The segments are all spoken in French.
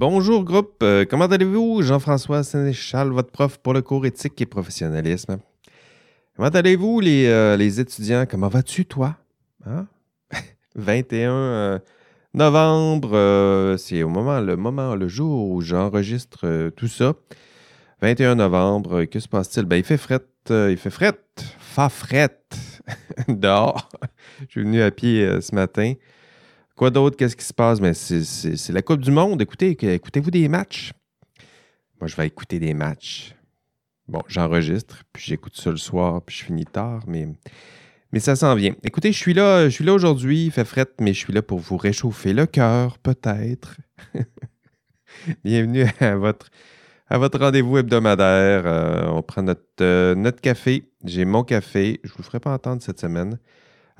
bonjour groupe, Euh, comment allez-vous? Jean-François Sénéchal, votre prof pour le cours éthique et professionnalisme. Comment allez-vous les, euh, étudiants? Comment vas-tu toi? Hein? 21 euh, novembre, c'est au moment, le moment, le jour où j'enregistre tout ça. 21 novembre, que se passe-t-il? Ben, il fait fret, il fait fret, fa fret, dehors. Je suis venu à pied ce matin. Quoi d'autre? Qu'est-ce qui se passe? C'est- la Coupe du Monde. Écoutez, écoutez-vous des matchs? Moi, je vais écouter des matchs. Bon, j'enregistre, puis j'écoute ça le soir, puis je finis tard, mais, mais ça s'en vient. Écoutez, je suis là, je là aujourd'hui, il fait fret, mais je suis là pour vous réchauffer le cœur, peut-être. Bienvenue à votre, rendez-vous hebdomadaire. Euh, on prend notre, euh, notre café. J'ai mon café. Je ne vous ferai pas entendre cette semaine.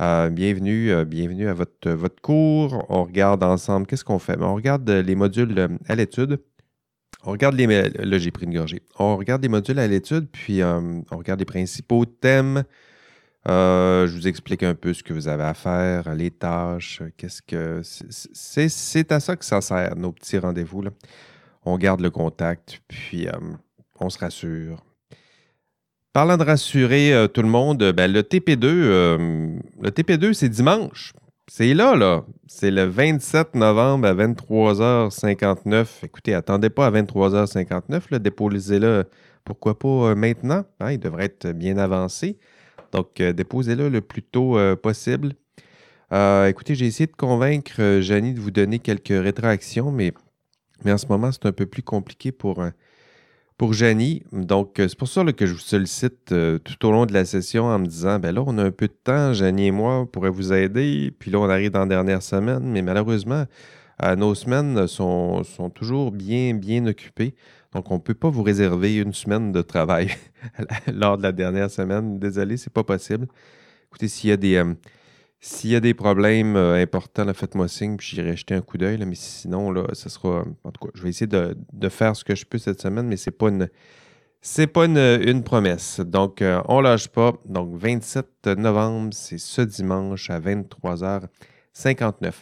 Euh, bienvenue, euh, bienvenue à votre, votre cours. On regarde ensemble. Qu'est-ce qu'on fait? Ben, On regarde euh, les modules à l'étude. On regarde les. Là, j'ai pris une gorgée. On regarde les modules à l'étude, puis on regarde les principaux thèmes. Je vous explique un peu ce que vous avez à faire, les tâches, qu'est-ce que. c'est- à ça que ça sert, nos petits rendez-vous. On garde le contact, puis on se rassure. Parlant de rassurer euh, tout le monde, euh, ben, le TP2, euh, le TP2, c'est dimanche. C'est là, là. C'est le 27 novembre à 23h59. Écoutez, attendez pas à 23h59, là, déposez-le, pourquoi pas maintenant. hein, il devrait être bien avancé. Donc, déposez-le le plus tôt possible. Écoutez, j'ai essayé de convaincre Janie de vous donner quelques rétractions, mais, mais en ce moment, c'est un peu plus compliqué pour, pour Janie. Donc, euh, c'est pour ça que je vous sollicite euh, tout au long de la session en me disant ben là, on a un peu de temps, Janie et moi, on pourrait vous aider. Puis là, on arrive dans la dernière semaine, mais malheureusement, euh, nos semaines sont, toujours bien, bien occupées. Donc, on ne peut pas vous réserver une semaine de travail lors de la dernière semaine. Désolé, c'est pas possible. Écoutez, s'il y a des, s'il y a des problèmes euh, importants, faites-moi signe, puis j'irai jeter un coup d'œil. Mais sinon, là, ce sera. En tout cas, je vais essayer de, de faire ce que je peux cette semaine, mais c'est pas une. Pas une, une promesse. Donc, euh, on lâche pas. Donc, 27 novembre, c'est ce dimanche à 23h59.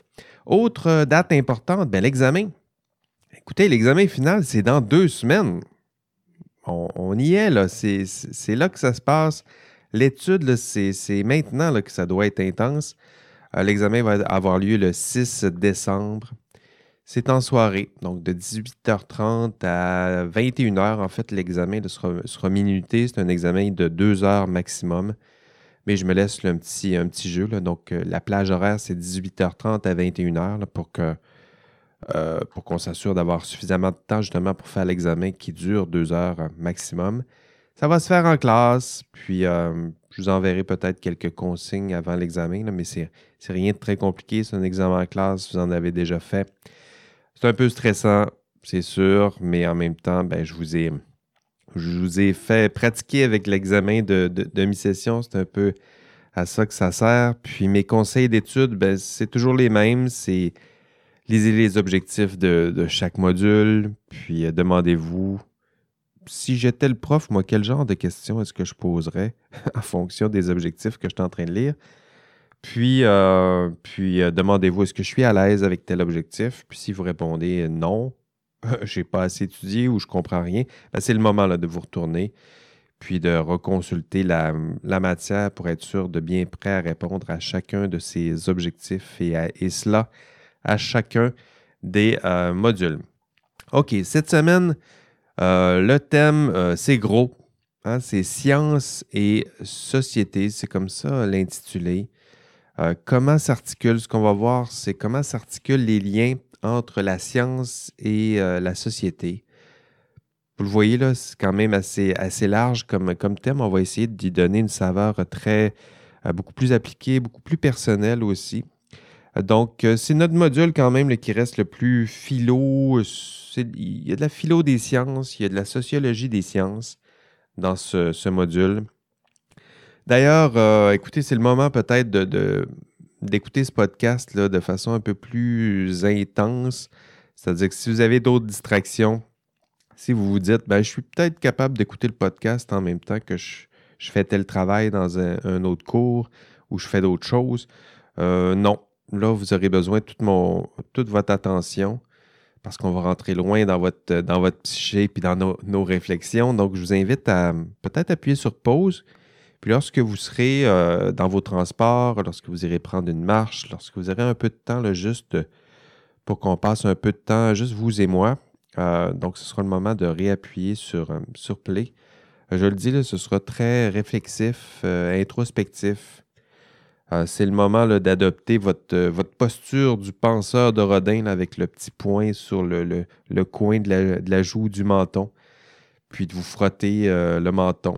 Autre date importante, ben, l'examen. Écoutez, l'examen final, c'est dans deux semaines. On, y est, là. C'est là que ça se passe. L'étude, c'est maintenant que ça doit être intense. Euh, L'examen va avoir lieu le 6 décembre. C'est en soirée, donc de 18h30 à 21h. En fait, l'examen sera, minuté. C'est un examen de deux heures maximum. Mais je me laisse un, petit, un petit jeu. Donc, euh, la plage horaire, c'est 18h30 à 21h là, pour que euh, pour qu'on s'assure d'avoir suffisamment de temps justement pour faire l'examen qui dure deux heures maximum. Ça va se faire en classe, puis euh, je vous enverrai peut-être quelques consignes avant l'examen, mais c'est rien de très compliqué. C'est un examen en classe, vous en avez déjà fait. C'est un peu stressant, c'est sûr, mais en même temps, ben, je, vous ai, fait pratiquer avec l'examen de, de, de mi-session. C'est un peu à ça que ça sert. Puis mes conseils d'études, ben, c'est toujours les mêmes. C'est lisez les objectifs de, de chaque module, puis euh, demandez-vous si j'étais le prof, moi, quel genre de questions est-ce que je poserais en fonction des objectifs que je suis en train de lire? Puis, euh, euh, demandez-vous est-ce que je suis à l'aise avec tel objectif? Puis si vous répondez non, j'ai pas assez étudié ou je comprends rien, ben, c'est le moment là, de vous retourner puis de reconsulter la, matière pour être sûr de bien prêt à répondre à chacun de ces objectifs et, à- cela à chacun des euh, modules. OK, cette semaine, euh, le thème, euh, c'est gros. hein, c'est science et société. C'est comme ça l'intitulé. Euh, comment s'articule, ce qu'on va voir, c'est comment s'articulent les liens entre la science et la société. Vous le voyez là, c'est quand même assez, assez large comme, comme thème. On va essayer d'y donner une saveur très, beaucoup plus appliquée, beaucoup plus personnelle aussi. Donc, euh, c'est notre module quand même qui reste le plus philo. Il y a de la philo des sciences, il y a de la sociologie des sciences dans ce, module. D'ailleurs, euh, écoutez, c'est le moment peut-être de, de- d'écouter ce podcast là, de façon un peu plus intense. C'est-à-dire que si vous avez d'autres distractions, si vous vous dites, ben, je suis peut-être capable d'écouter le podcast en même temps que je, fais tel travail dans un, un autre cours ou je fais d'autres choses, euh, non. Là, vous aurez besoin de toute, mon, toute votre attention parce qu'on va rentrer loin dans votre, dans votre psyché puis dans nos, réflexions. Donc, je vous invite à peut-être appuyer sur pause. Puis lorsque vous serez euh, dans vos transports, lorsque vous irez prendre une marche, lorsque vous aurez un peu de temps, là, juste pour qu'on passe un peu de temps, juste vous et moi, euh, donc ce sera le moment de réappuyer sur, euh, sur Play. je le dis, là, ce sera très réflexif, introspectif. Euh, c'est le moment d'adopter votre, euh, votre, posture du penseur de Rodin avec le petit point sur le, coin de la, joue du menton, puis de vous frotter euh, le menton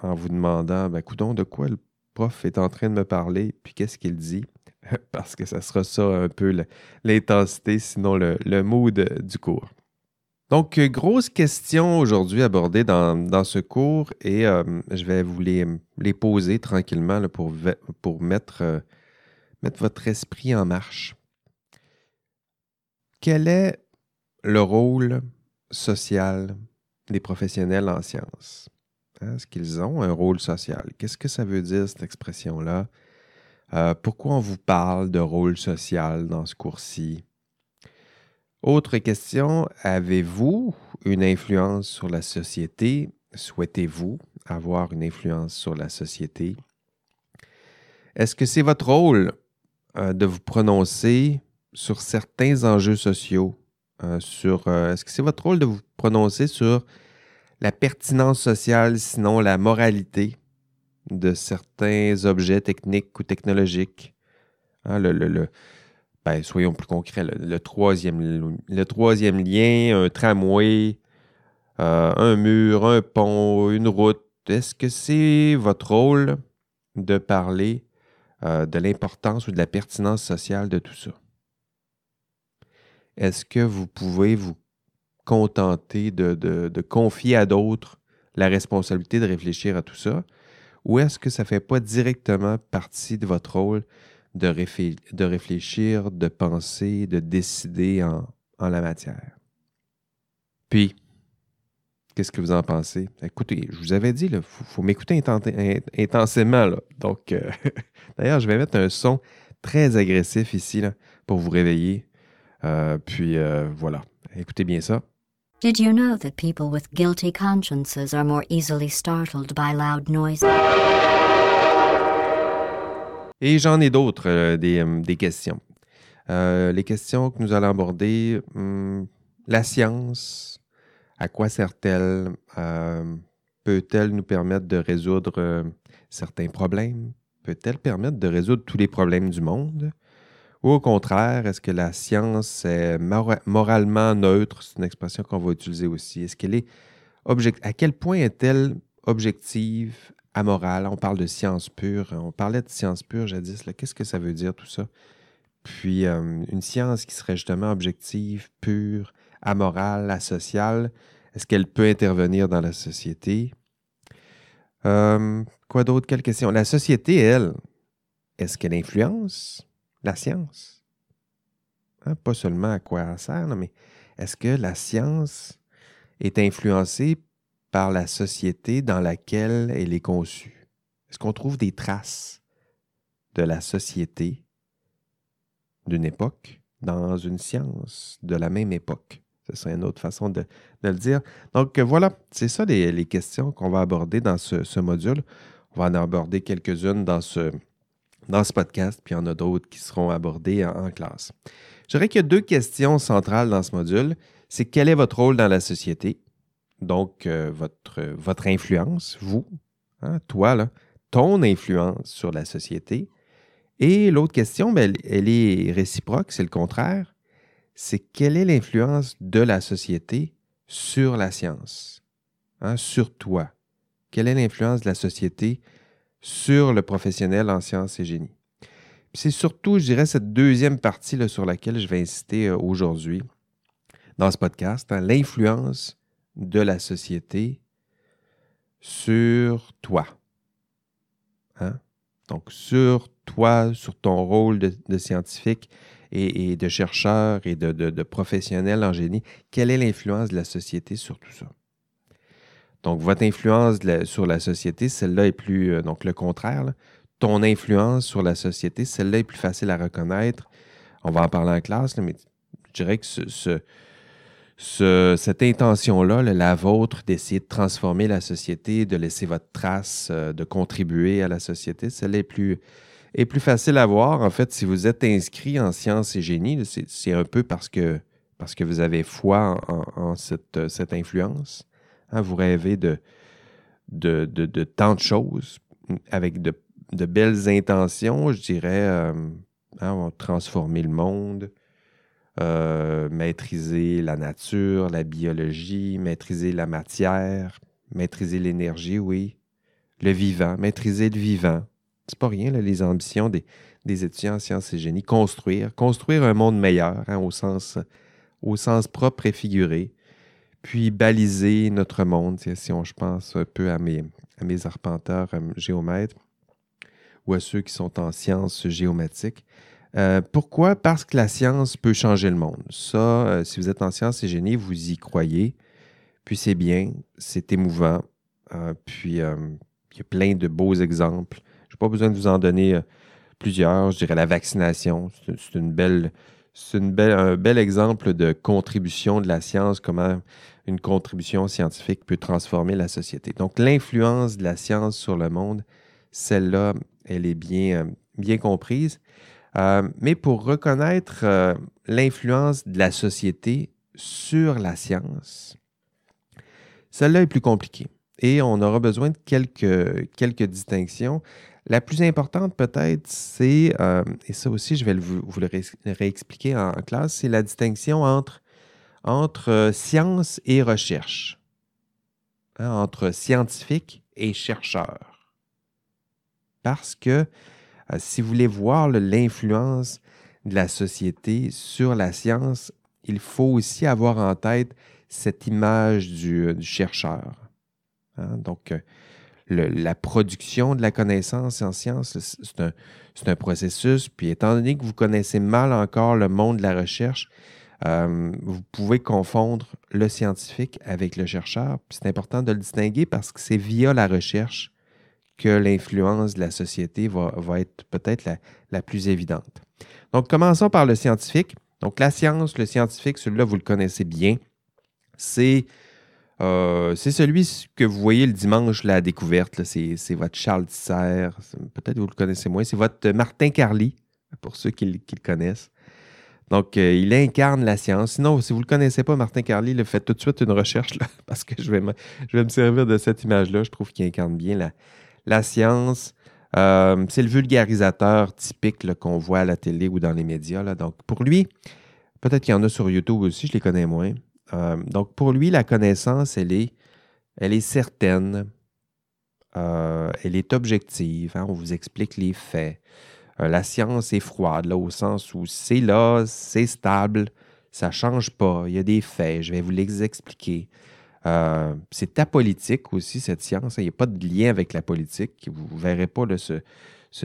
en vous demandant ben, coudon, de quoi le prof est en train de me parler, puis qu'est-ce qu'il dit? Parce que ça sera ça un peu l'intensité, sinon le, le mood du cours. Donc, euh, grosse question aujourd'hui abordée dans, ce cours et euh, je vais vous les, poser tranquillement pour, euh, mettre votre esprit en marche. Quel est le rôle social des professionnels en sciences? Hein, est-ce qu'ils ont un rôle social? Qu'est-ce que ça veut dire, cette expression-là? pourquoi on vous parle de rôle social dans ce cours-ci? Autre question, avez-vous une influence sur la société? Souhaitez-vous avoir une influence sur la société? Est-ce que c'est votre rôle euh, de vous prononcer sur certains enjeux sociaux? Euh, euh, est-ce que c'est votre rôle de vous prononcer sur la pertinence sociale, sinon la moralité de certains objets techniques ou technologiques? Hein, le, ben, soyons plus concrets, le, troisième, lien, un tramway, euh, un mur, un pont, une route, est-ce que c'est votre rôle de parler euh, de l'importance ou de la pertinence sociale de tout ça? Est-ce que vous pouvez vous contenter de, de confier à d'autres la responsabilité de réfléchir à tout ça? Ou est-ce que ça ne fait pas directement partie de votre rôle de, de réfléchir, de penser, de décider en, la matière. Puis, qu'est-ce que vous en pensez? Écoutez, je vous avais dit, il faut, m'écouter intensément. Donc, euh, d'ailleurs, je vais mettre un son très agressif ici là, pour vous réveiller. Euh, puis, euh, voilà. Écoutez bien ça. Did you know that people with guilty consciences are more easily startled by loud noises? Et j'en ai d'autres, euh, euh, des, questions. Euh, les questions que nous allons aborder, hmm, la science, à quoi sert-elle? Peut-elle nous permettre de résoudre certains problèmes? Peut-elle permettre de résoudre tous les problèmes du monde? Ou au contraire, est-ce que la science est moralement neutre? C'est une expression qu'on va utiliser aussi. Est-ce qu'elle est À quel point est-elle objective, amoral. On parle de science pure. On parlait de science pure jadis. Qu'est-ce que ça veut dire tout ça? Puis euh, une science qui serait justement objective, pure, amorale, asociale, est-ce qu'elle peut intervenir dans la société? Euh, quoi d'autre? Quelle question? La société, elle, est-ce qu'elle influence la science? Hein, pas seulement à quoi elle sert, mais est-ce que la science est influencée par la société dans laquelle elle est conçue? Est-ce qu'on trouve des traces de la société d'une époque dans une science de la même époque? Ce serait une autre façon de, le dire. Donc voilà, c'est ça les, questions qu'on va aborder dans ce, module. On va en aborder quelques-unes dans ce, podcast, puis il y en a d'autres qui seront abordées en, classe. Je dirais qu'il y a deux questions centrales dans ce module. C'est quel est votre rôle dans la société? Donc, euh, votre, influence, vous, hein, toi, ton influence sur la société. Et l'autre question, ben, elle, est réciproque, c'est le contraire. C'est quelle est l'influence de la société sur la science, hein, sur toi? Quelle est l'influence de la société sur le professionnel en sciences et génie? C'est surtout, je dirais, cette deuxième partie sur laquelle je vais insister euh, aujourd'hui dans ce podcast, hein, l'influence de la société sur toi. Hein? Donc, sur toi, sur ton rôle de, scientifique et, de chercheur et de, professionnel en génie, quelle est l'influence de la société sur tout ça? Donc, votre influence sur la société, celle-là est plus, euh, donc le contraire, ton influence sur la société, celle-là est plus facile à reconnaître. On va en parler en classe, mais je dirais que ce cette intention-là, la vôtre, d'essayer de transformer la société, de laisser votre trace, euh, de contribuer à la société, celle est plus, est plus facile à voir. En fait, si vous êtes inscrit en sciences et génie, c'est un peu parce que, parce que vous avez foi en, cette, cette, influence. Hein. vous rêvez de, de, de, tant de choses avec de, belles intentions, je dirais. Euh, hein, transformer le monde, euh, maîtriser la nature, la biologie, maîtriser la matière, maîtriser l'énergie, oui, le vivant, maîtriser le vivant. C'est pas rien, les ambitions des, étudiants en sciences et génie. Construire, construire un monde meilleur hein, au, sens, propre et figuré. Puis baliser notre monde, si on, je pense un peu à mes, à mes arpenteurs euh, géomètres ou à ceux qui sont en sciences géomatiques. Euh, pourquoi? Parce que la science peut changer le monde. Ça, euh, si vous êtes en sciences et génie, vous y croyez. Puis c'est bien, c'est émouvant. Euh, puis il y a plein de beaux exemples. Je n'ai pas besoin de vous en donner plusieurs. Je dirais la vaccination. C'est une belle, c'est un bel exemple de contribution de la science, comment une contribution scientifique peut transformer la société. Donc l'influence de la science sur le monde, celle-là, elle est bien, bien comprise. Euh, mais pour reconnaître euh, l'influence de la société sur la science, celle-là est plus compliquée et on aura besoin de quelques, quelques distinctions. La plus importante peut-être, c'est, euh, et ça aussi je vais vous, le réexpliquer en, classe, c'est la distinction entre, entre science et recherche, hein, entre scientifique et chercheur. Parce que si vous voulez voir l'influence de la société sur la science, il faut aussi avoir en tête cette image du, chercheur. Hein. Donc, euh, la production de la connaissance en science, c'est un, processus. Puis, étant donné que vous connaissez mal encore le monde de la recherche, euh, vous pouvez confondre le scientifique avec le chercheur. C'est important de le distinguer parce que c'est via la recherche que l'influence de la société va, être peut-être la, plus évidente. Donc, commençons par le scientifique. Donc, la science, le scientifique, celui-là, vous le connaissez bien. C'est euh, celui que vous voyez le dimanche, la découverte. C'est votre Charles Tisser. Peut-être vous le connaissez moins. C'est votre Martin Carly, pour ceux qui, le connaissent. Donc, euh, il incarne la science. Sinon, si vous ne le connaissez pas, Martin Carly, faites tout de suite une recherche parce que je vais, me, je vais me servir de cette image-là. Je trouve qu'il incarne bien la, la science, euh, c'est le vulgarisateur typique qu'on voit à la télé ou dans les médias. Donc, pour lui, peut-être qu'il y en a sur YouTube aussi, je les connais moins. Euh, donc, pour lui, la connaissance, elle est, elle est certaine, euh, elle est objective. Hein. on vous explique les faits. la science est froide, au sens où c'est là, c'est stable, ça ne change pas, il y a des faits, je vais vous les expliquer. Euh, c'est apolitique aussi, cette science. Il n'y a pas de lien avec la politique. Vous ne verrez pas ce,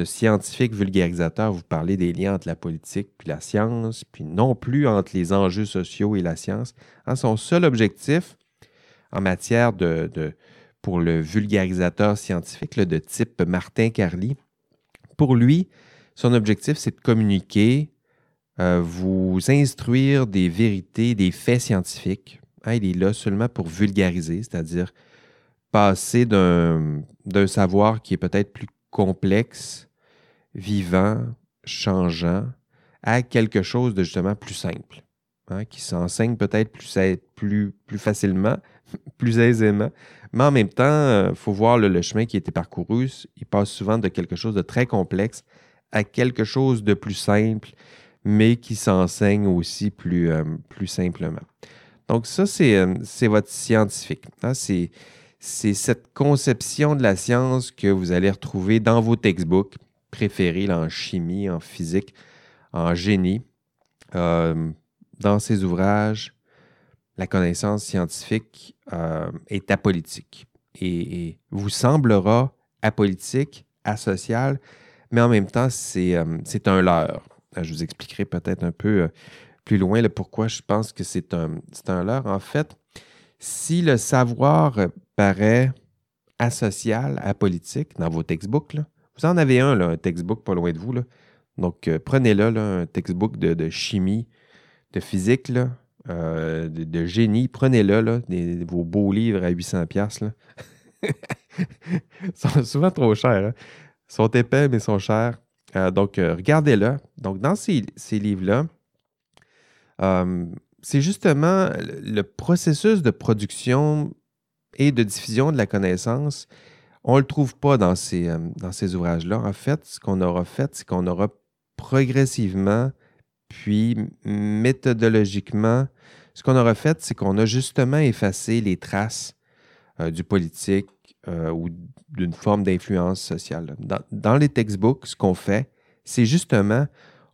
scientifique vulgarisateur vous parler des liens entre la politique et la science, puis non plus entre les enjeux sociaux et la science. Hein, son seul objectif en matière de, pour le vulgarisateur scientifique de type Martin Carly, pour lui, son objectif, c'est de communiquer, euh, vous instruire des vérités, des faits scientifiques Il est là seulement pour vulgariser, c'est-à-dire passer d'un savoir qui est peut-être plus complexe, vivant, changeant, à quelque chose de justement plus simple, hein, qui s'enseigne peut-être plus, facilement, plus aisément, mais en même temps, il euh, faut voir le, chemin qui a été parcouru. Il passe souvent de quelque chose de très complexe à quelque chose de plus simple, mais qui s'enseigne aussi plus, euh, plus simplement. Donc ça, c'est euh, votre scientifique. Hein. C'est cette conception de la science que vous allez retrouver dans vos textbooks préférés en chimie, en physique, en génie. Euh, dans ces ouvrages, la connaissance scientifique euh, est apolitique et, vous semblera apolitique, asocial, mais en même temps, c'est un leurre. Je vous expliquerai peut-être un peu plus loin pourquoi je pense que c'est un, un leurre. En fait, si le savoir paraît asocial, apolitique dans vos textbooks, vous en avez un, un textbook pas loin de vous. Donc, euh, prenez-le, un textbook de, chimie, de physique. euh, de, génie. Prenez-le, là, vos beaux livres à 800$. Là. Ils sont souvent trop chers. Hein. Ils sont épais, mais ils sont chers. Euh, donc, regardez-le. Donc, dans ces livres-là, c'est justement le processus de production et de diffusion de la connaissance. On ne le trouve pas dans ces, dans ces ouvrages-là. En fait, ce qu'on aura fait, c'est qu'on aura progressivement, puis méthodologiquement, ce qu'on aura fait, c'est qu'on a justement effacé les traces euh, du politique euh, ou d'une forme d'influence sociale. Dans, les textbooks, ce qu'on fait, c'est justement,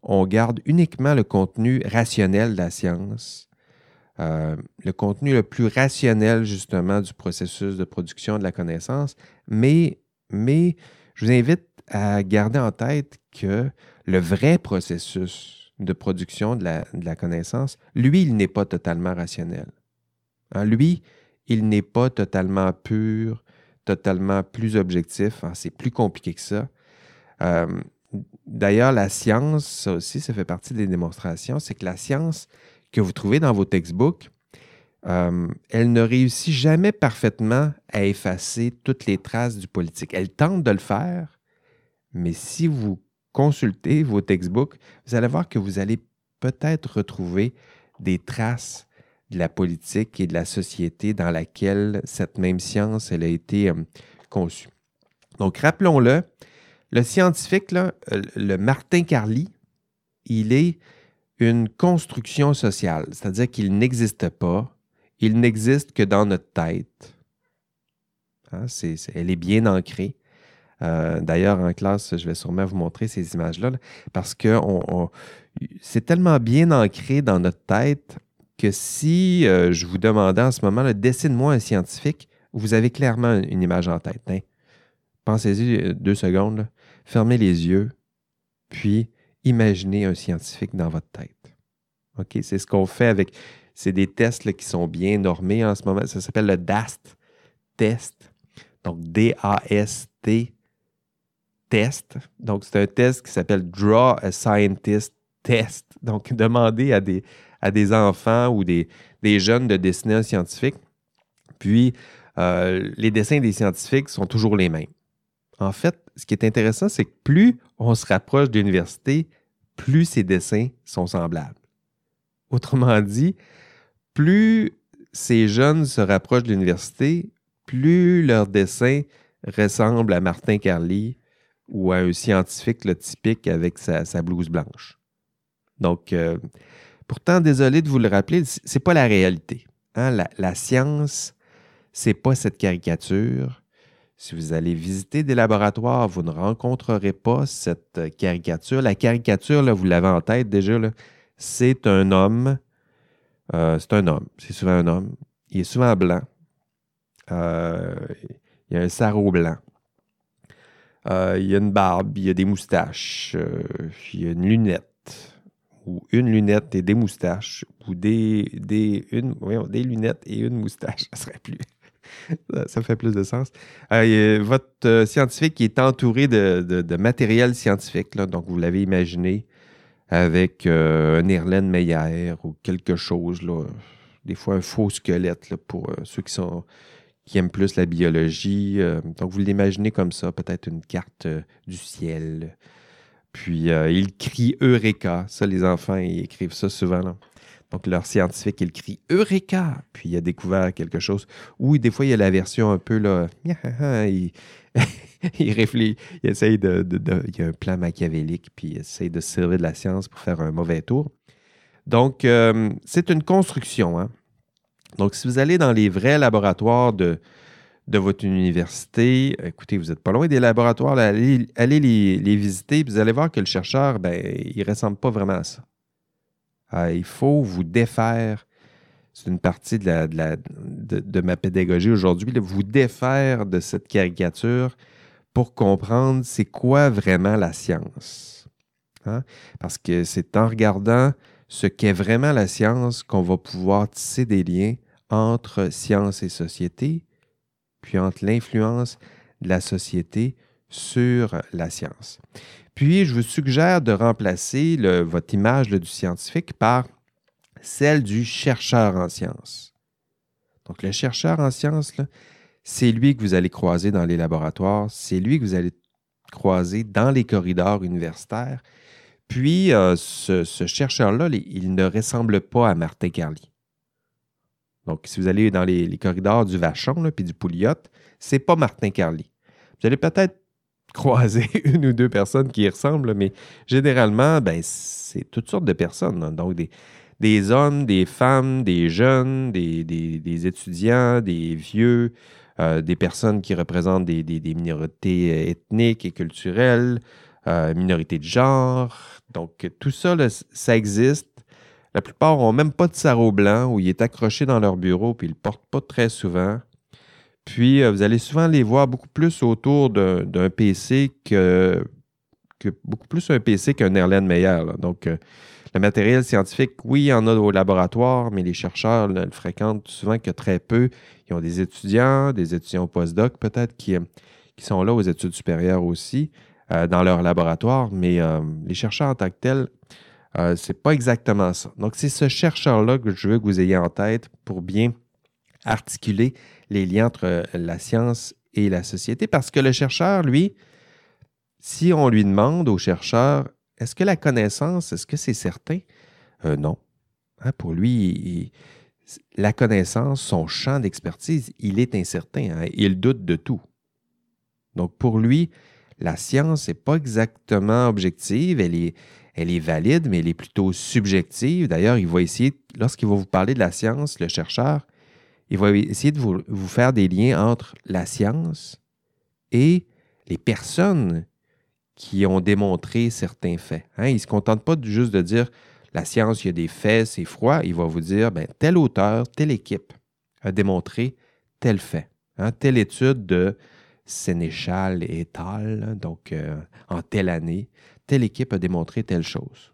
on garde uniquement le contenu rationnel de la science, euh, le contenu le plus rationnel justement du processus de production de la connaissance, mais, je vous invite à garder en tête que le vrai processus de production de la, connaissance, lui, il n'est pas totalement rationnel. Hein, lui, il n'est pas totalement pur, totalement plus objectif. Hein, c'est plus compliqué que ça. Euh, d'ailleurs, la science, ça aussi, ça fait partie des démonstrations, c'est que la science que vous trouvez dans vos textbooks, euh, elle ne réussit jamais parfaitement à effacer toutes les traces du politique. Elle tente de le faire, mais si vous consultez vos textbooks, vous allez voir que vous allez peut-être retrouver des traces de la politique et de la société dans laquelle cette même science a été euh, conçue. Donc, rappelons-le, le scientifique, euh, le Martin Carly, il est une construction sociale, c'est-à-dire qu'il n'existe pas, il n'existe que dans notre tête. Hein, elle est bien ancrée. Euh, d'ailleurs, en classe, je vais sûrement vous montrer ces images-là parce que c'est tellement bien ancré dans notre tête que si euh, je vous demandais en ce moment, dessine-moi un scientifique, vous avez clairement une image en tête. Hein. Pensez-y deux secondes, fermez les yeux, puis imaginez un scientifique dans votre tête. OK? C'est ce qu'on fait avec. C'est des tests qui sont bien normés en ce moment. Ça s'appelle le DAST test. Donc, D-A-S-T test. Donc, c'est un test qui s'appelle Draw a Scientist Test. Donc, demander à des, enfants ou des, des jeunes de dessiner un scientifique. Puis, euh, les dessins des scientifiques sont toujours les mêmes. En fait, ce qui est intéressant, c'est que plus on se rapproche de l'université, plus ces dessins sont semblables. Autrement dit, plus ces jeunes se rapprochent de l'université, plus leurs dessins ressemblent à Martin Carly, ou à un scientifique le typique avec sa, blouse blanche. Donc, euh, pourtant, désolé de vous le rappeler, ce n'est pas la réalité. Hein? La, la, science, c'est pas cette caricature. Si vous allez visiter des laboratoires, vous ne rencontrerez pas cette caricature. La caricature, vous l'avez en tête déjà, c'est un homme. Euh, c'est un homme. C'est souvent un homme. Il est souvent blanc. Euh, il a un sarrau blanc. Euh, il a une barbe, il a des moustaches, euh, il a une lunette, ou une lunette et des moustaches, ou des, des, une, des lunettes et une moustache, ça serait plus. Ça fait plus de sens. Euh, votre scientifique est entouré de, matériel scientifique, donc vous l'avez imaginé avec un Erlen Meyer ou quelque chose, là, des fois un faux squelette pour ceux qui sont qui aiment plus la biologie. Euh, donc, vous l'imaginez comme ça, peut-être une carte euh, du ciel. Puis, euh, il crie Eureka. Ça, les enfants, ils écrivent ça souvent. Donc, leur scientifique, il crie Eureka. Puis, il a découvert quelque chose. Ou des fois, il y a la version un peu, là, il, il réfléchit, il essaye de, Il y a un plan machiavélique, puis il essaye de servir de la science pour faire un mauvais tour. Donc, c'est une construction. Hein? Donc, si vous allez dans les vrais laboratoires de, votre université, écoutez, vous n'êtes pas loin des laboratoires, allez, les, visiter, vous allez voir que le chercheur, ben, il ne ressemble pas vraiment à ça. Ah, il faut vous défaire, c'est une partie de, ma pédagogie aujourd'hui, vous défaire de cette caricature pour comprendre c'est quoi vraiment la science. Hein? Parce que c'est en regardant ce qu'est vraiment la science qu'on va pouvoir tisser des liens entre science et société, puis entre l'influence de la société sur la science. Puis, je vous suggère de remplacer votre image du scientifique par celle du chercheur en sciences. Donc, le chercheur en sciences, c'est lui que vous allez croiser dans les laboratoires, c'est lui que vous allez croiser dans les corridors universitaires. Puis, euh, ce, chercheur-là, il ne ressemble pas à Martin Carly. Donc, si vous allez dans les, corridors du Vachon puis du Pouliot, c'est pas Martin Carly. Vous allez peut-être croiser une ou deux personnes qui y ressemblent, mais généralement, ben, c'est toutes sortes de personnes. Donc, des, hommes, des femmes, des jeunes, des, étudiants, des vieux, euh, des personnes qui représentent des, minorités ethniques et culturelles, euh, minorités de genre. Donc, tout ça, ça existe. La plupart n'ont même pas de sarrau blanc où il est accroché dans leur bureau puis ils ne le portent pas très souvent. Puis, euh, vous allez souvent les voir beaucoup plus autour d'un PC que, beaucoup plus un PC qu'un. Donc, euh, le matériel scientifique, oui, il y en a au laboratoire, mais les chercheurs ne le fréquentent souvent que très peu. Ils ont des étudiants, des étudiants postdoc peut-être qui, qui sont là aux études supérieures aussi euh, dans leur laboratoire, mais les chercheurs en tant que tels, ce c'est pas exactement ça. Donc, c'est ce chercheur-là que je veux que vous ayez en tête pour bien articuler les liens entre euh, la science et la société. Parce que le chercheur, lui, si on lui demande au chercheur, est-ce que la connaissance, est-ce que c'est certain? Euh, non. Hein, pour lui, la connaissance, son champ d'expertise, il est incertain. Hein, il doute de tout. Donc pour lui, la science n'est pas exactement objective, elle est, elle est valide, mais elle est plutôt subjective. D'ailleurs, il va essayer, lorsqu'il va vous parler de la science, le chercheur, il va essayer de vous, faire des liens entre la science et les personnes qui ont démontré certains faits. Hein. Il ne se contente pas juste de dire la science, il y a des faits, c'est froid. Il va vous dire ben, tel auteur, telle équipe a démontré tel fait. Hein. Telle étude de Sénéchal et Tal, donc euh, en telle année, telle équipe a démontré telle chose.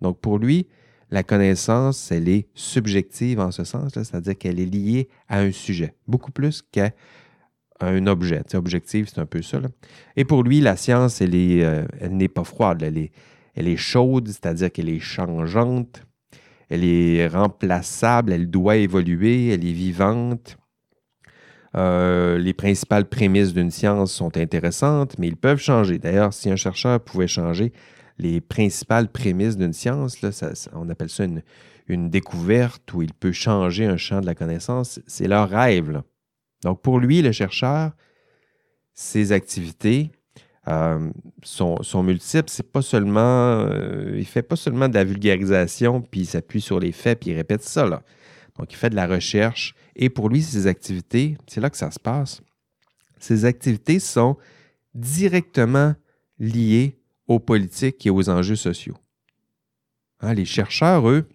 Donc pour lui, la connaissance, elle est subjective en ce sens, c'est-à-dire qu'elle est liée à un sujet, beaucoup plus qu'à un objet. C'est objectif, c'est un peu ça. Et pour lui, la science, elle, euh, n'est pas froide, elle est, elle est chaude, c'est-à-dire qu'elle est changeante, elle est remplaçable, elle doit évoluer, elle est vivante. Euh, les principales prémices d'une science sont intéressantes, mais ils peuvent changer. D'ailleurs, si un chercheur pouvait changer les principales prémices d'une science. Là, on appelle ça une, découverte où il peut changer un champ de la connaissance. C'est leur rêve. Donc, pour lui, le chercheur, ses activités euh, sont, multiples. C'est pas seulement, euh, il fait pas seulement de la vulgarisation, puis il s'appuie sur les faits, puis il répète ça. Là. Donc, il fait de la recherche. Et pour lui, ses activités, c'est là que ça se passe. Ses activités sont directement liées aux politiques et aux enjeux sociaux. Hein, les chercheurs, eux,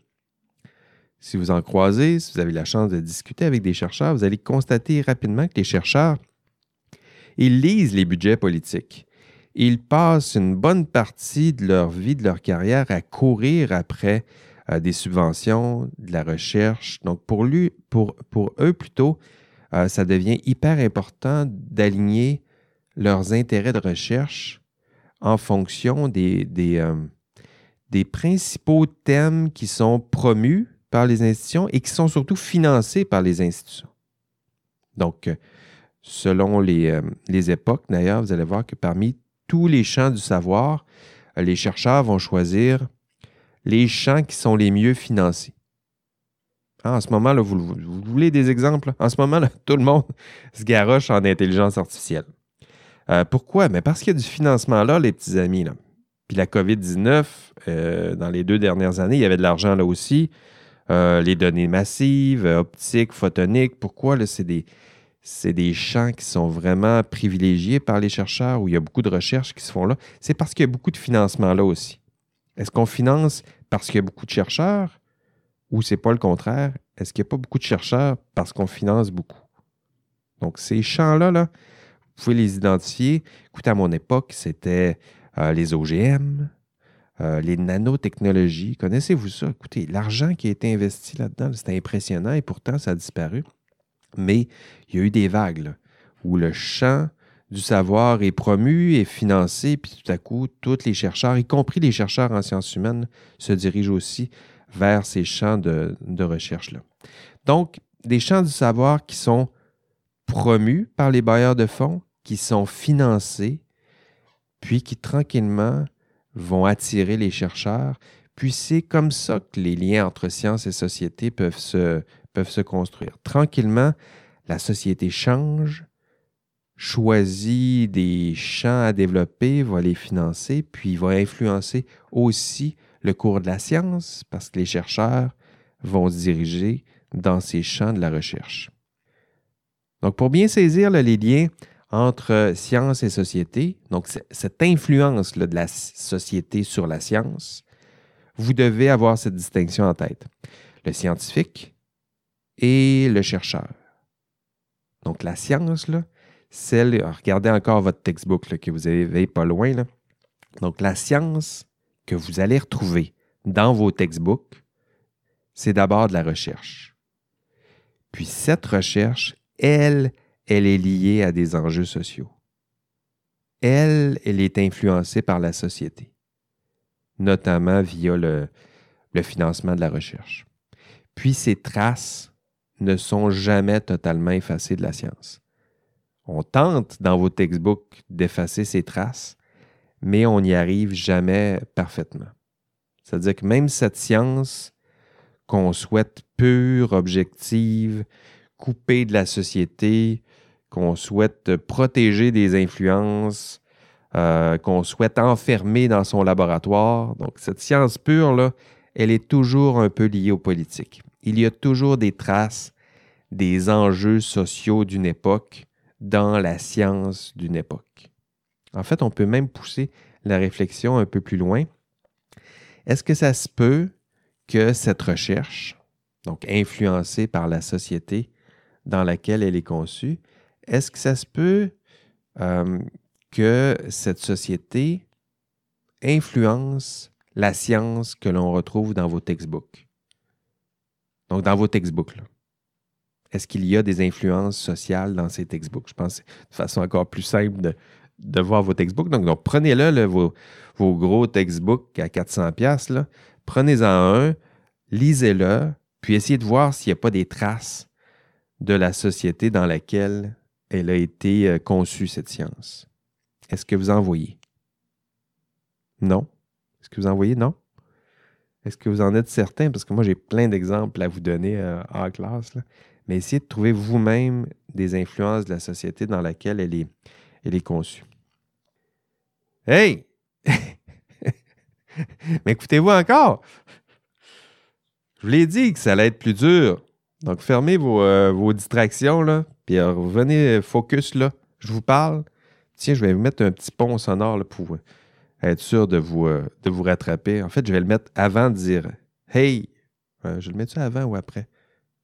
si vous en croisez, si vous avez la chance de discuter avec des chercheurs, vous allez constater rapidement que les chercheurs, ils lisent les budgets politiques. Ils passent une bonne partie de leur vie, de leur carrière à courir après euh, des subventions, de la recherche. Donc, pour, eux, plutôt, euh, ça devient hyper important d'aligner leurs intérêts de recherche en fonction des, euh, des, principaux thèmes qui sont promus par les institutions et qui sont surtout financés par les institutions. Donc, euh, selon les, euh, les époques, d'ailleurs, vous allez voir que parmi tous les champs du savoir, les chercheurs vont choisir les champs qui sont les mieux financés. Ah, en ce moment, là, vous, vous, voulez des exemples? En ce moment, là, tout le monde se garoche en intelligence artificielle. Euh, pourquoi? Mais parce qu'il y a du financement là, les petits amis. Là. Puis la COVID-19, euh, dans les deux dernières années, il y avait de l'argent là aussi. Euh, les données massives, optiques, photoniques. Pourquoi? C'est des, des champs qui sont vraiment privilégiés par les chercheurs, où il y a beaucoup de recherches qui se font là? C'est parce qu'il y a beaucoup de financement là aussi. Est-ce qu'on finance parce qu'il y a beaucoup de chercheurs ou c'est pas le contraire? Est-ce qu'il n'y a pas beaucoup de chercheurs parce qu'on finance beaucoup? Donc, ces champs-là, là, vous pouvez les identifier. Écoutez, à mon époque, c'était euh, les OGM, euh, les nanotechnologies. Connaissez-vous ça? Écoutez, l'argent qui a été investi là-dedans, c'était impressionnant et pourtant, ça a disparu. Mais il y a eu des vagues où le champ du savoir est promu et financé, puis tout à coup, tous les chercheurs, y compris les chercheurs en sciences humaines, se dirigent aussi vers ces champs de, de recherche-là. Donc, des champs du savoir qui sont promus par les bailleurs de fonds, qui sont financés, puis qui tranquillement vont attirer les chercheurs. Puis c'est comme ça que les liens entre sciences et société peuvent se, peuvent se construire. Tranquillement, la société change, choisit des champs à développer, va les financer, puis va influencer aussi le cours de la science parce que les chercheurs vont se diriger dans ces champs de la recherche. Donc, pour bien saisir les liens entre science et société, donc cette influence de la société sur la science, vous devez avoir cette distinction en tête. Le scientifique et le chercheur. Donc, la science, celle, regardez encore votre textbook que vous avez pas loin. Donc, la science que vous allez retrouver dans vos textbooks, c'est d'abord de la recherche. Puis cette recherche, elle, elle est liée à des enjeux sociaux. Elle, elle est influencée par la société, notamment via le, financement de la recherche. Puis ces traces ne sont jamais totalement effacées de la science. On tente dans vos textbooks d'effacer ces traces, mais on n'y arrive jamais parfaitement. C'est-à-dire que même cette science qu'on souhaite pure, objective, coupée de la société, qu'on souhaite protéger des influences, euh, qu'on souhaite enfermer dans son laboratoire. Donc cette science pure, elle est toujours un peu liée aux politiques. Il y a toujours des traces des enjeux sociaux d'une époque dans la science d'une époque. En fait, on peut même pousser la réflexion un peu plus loin. Est-ce que ça se peut que cette recherche, donc influencée par la société dans laquelle elle est conçue, est-ce que ça se peut euh, que cette société influence la science que l'on retrouve dans vos textbooks? Donc, dans vos textbooks. Là. Est-ce qu'il y a des influences sociales dans ces textbooks? Je pense que de façon encore plus simple de, voir vos textbooks. Donc, prenez-le, vos, gros textbooks à 400 pièces Prenez-en un, lisez-le, puis essayez de voir s'il n'y a pas des traces de la société dans laquelle elle a été euh, conçue, cette science. Est-ce que vous en voyez? Non? Est-ce que vous en voyez? Non? Est-ce que vous en êtes certain? Parce que moi, j'ai plein d'exemples à vous donner euh, en classe. Mais essayez de trouver vous-même des influences de la société dans laquelle elle est, conçue. Hey! mais écoutez-vous encore! Je vous l'ai dit que ça allait être plus dur. Donc, fermez vos, euh, distractions, là, puis revenez focus, là. Je vous parle. Tiens, je vais vous mettre un petit pont sonore pour être sûr de vous, euh, de vous rattraper. En fait, je vais le mettre avant de dire Hey! Euh, je le mets-tu avant ou après?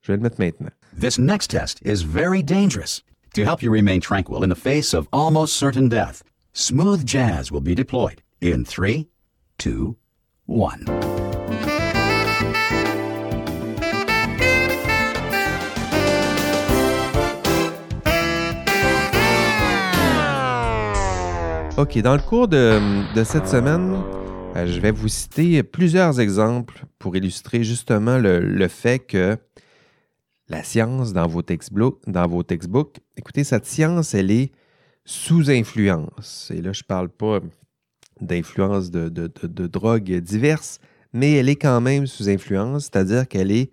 Je vais le mettre maintenant. This next test is very dangerous. To help you remain tranquil in the face of almost certain death, smooth jazz will be deployed in 3, 2, 1. OK, dans le cours de, de cette semaine, euh, je vais vous citer plusieurs exemples pour illustrer justement le, fait que la science dans vos textbooks, dans vos textbooks, écoutez, cette science, elle est sous influence. Et là, je ne parle pas d'influence de, de, drogues diverses, mais elle est quand même sous influence, c'est-à-dire qu'elle est,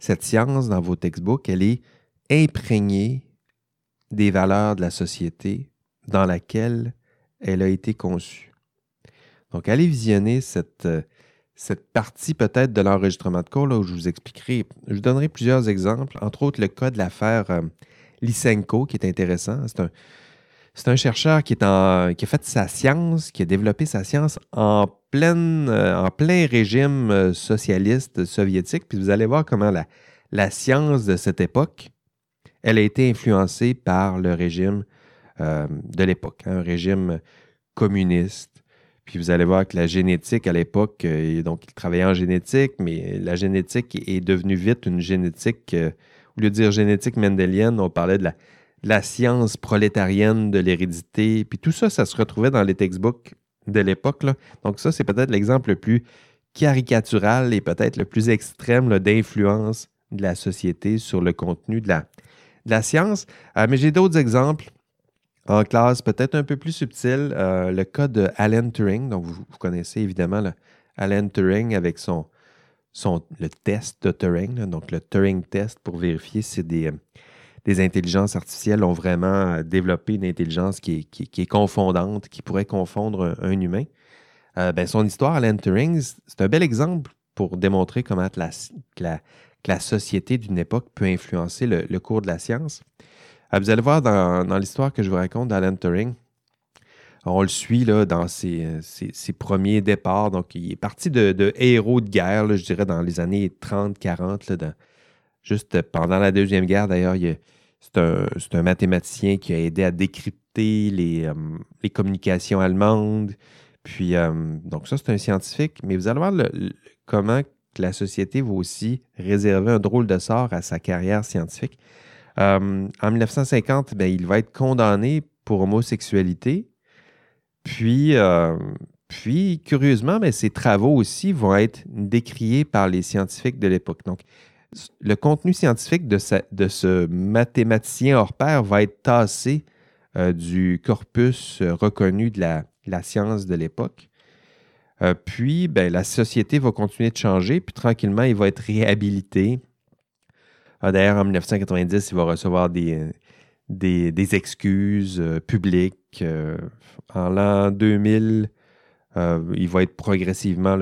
cette science dans vos textbooks, elle est imprégnée des valeurs de la société dans laquelle elle a été conçue. Donc, allez visionner cette, cette partie peut-être de l'enregistrement de cours là, où je vous expliquerai, je vous donnerai plusieurs exemples, entre autres le cas de l'affaire euh, Lysenko qui est intéressant. C'est un, chercheur qui, est en, a fait sa science, qui a développé sa science en, euh, plein régime euh, socialiste soviétique. Puis vous allez voir comment la, la science de cette époque, elle a été influencée par le régime de l'époque, hein, un régime communiste, puis vous allez voir que la génétique à l'époque, euh, donc il travaillait en génétique, mais la génétique est devenue vite une génétique, euh, au lieu de dire génétique mendélienne, on parlait de la, science prolétarienne de l'hérédité. Puis tout ça, ça se retrouvait dans les textbooks de l'époque. Donc ça, c'est peut-être l'exemple le plus caricatural et peut-être le plus extrême d'influence de la société sur le contenu de la, science. Euh, mais j'ai d'autres exemples en classe peut-être un peu plus subtils. Euh, le cas de Alan Turing, donc vous, connaissez évidemment Alan Turing avec son, son, le test de Turing, donc le Turing test pour vérifier si des, des intelligences artificielles ont vraiment développé une intelligence qui est, qui, est confondante, qui pourrait confondre un, humain. Euh, ben, son histoire, Alan Turing, c'est un bel exemple pour démontrer comment la, la, la société d'une époque peut influencer le, cours de la science. Euh, vous allez voir dans, l'histoire que je vous raconte d'Alan Turing, on le suit là, dans ses, premiers départs. Donc, il est parti de, héros de guerre, je dirais, dans les années 30-40. Juste pendant la Deuxième Guerre, d'ailleurs, c'est un, mathématicien qui a aidé à décrypter les, euh, communications allemandes. Puis, euh, donc ça, c'est un scientifique. Mais vous allez voir comment la société va aussi réserver un drôle de sort à sa carrière scientifique. Euh, en 1950, ben, il va être condamné pour homosexualité. Puis, euh, puis curieusement, ben, ses travaux aussi vont être décriés par les scientifiques de l'époque. Donc, le contenu scientifique de, ce mathématicien hors pair va être tassé euh, du corpus reconnu de la, science de l'époque. Puis, ben, la société va continuer de changer, puis tranquillement, il va être réhabilité. Ah, d'ailleurs, en 1990, il va recevoir des, des, excuses euh, publiques. Euh, en l'an 2000, il va être progressivement,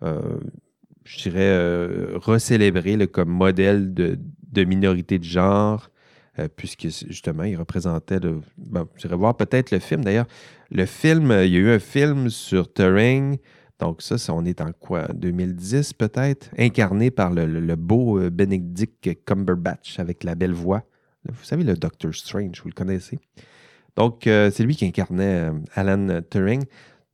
je dirais, recélébré comme modèle de, de, minorité de genre. puisque justement, il représentait dirais voir peut-être le film. D'ailleurs, le film, euh, il y a eu un film sur Turing. Donc, ça, on est en quoi 2010 peut-être? Incarné par le, beau euh, Benedict Cumberbatch avec la belle voix. Vous savez, le Doctor Strange, vous le connaissez. Donc, euh, c'est lui qui incarnait Alan Turing.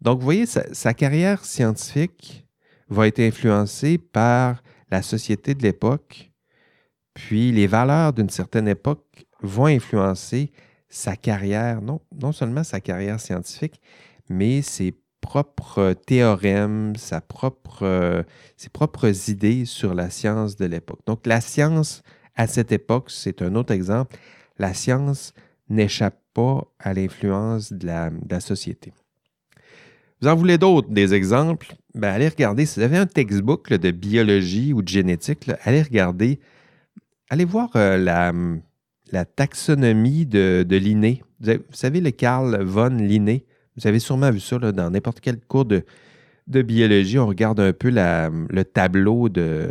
Donc, vous voyez, sa, carrière scientifique va être influencée par la société de l'époque, puis les valeurs d'une certaine époque vont influencer sa carrière, non, non seulement sa carrière scientifique, mais ses propres théorèmes, sa propre, ses propres idées sur la science de l'époque. Donc la science à cette époque, c'est un autre exemple, la science n'échappe pas à l'influence de la, société. Vous en voulez d'autres, des exemples? Ben, allez regarder, si vous avez un textbook de biologie ou de génétique, allez regarder, allez voir euh, la, la taxonomie de, de Linné. Vous, savez, le Carl von Linné, vous avez sûrement vu ça dans n'importe quel cours de, de, biologie. On regarde un peu le tableau de,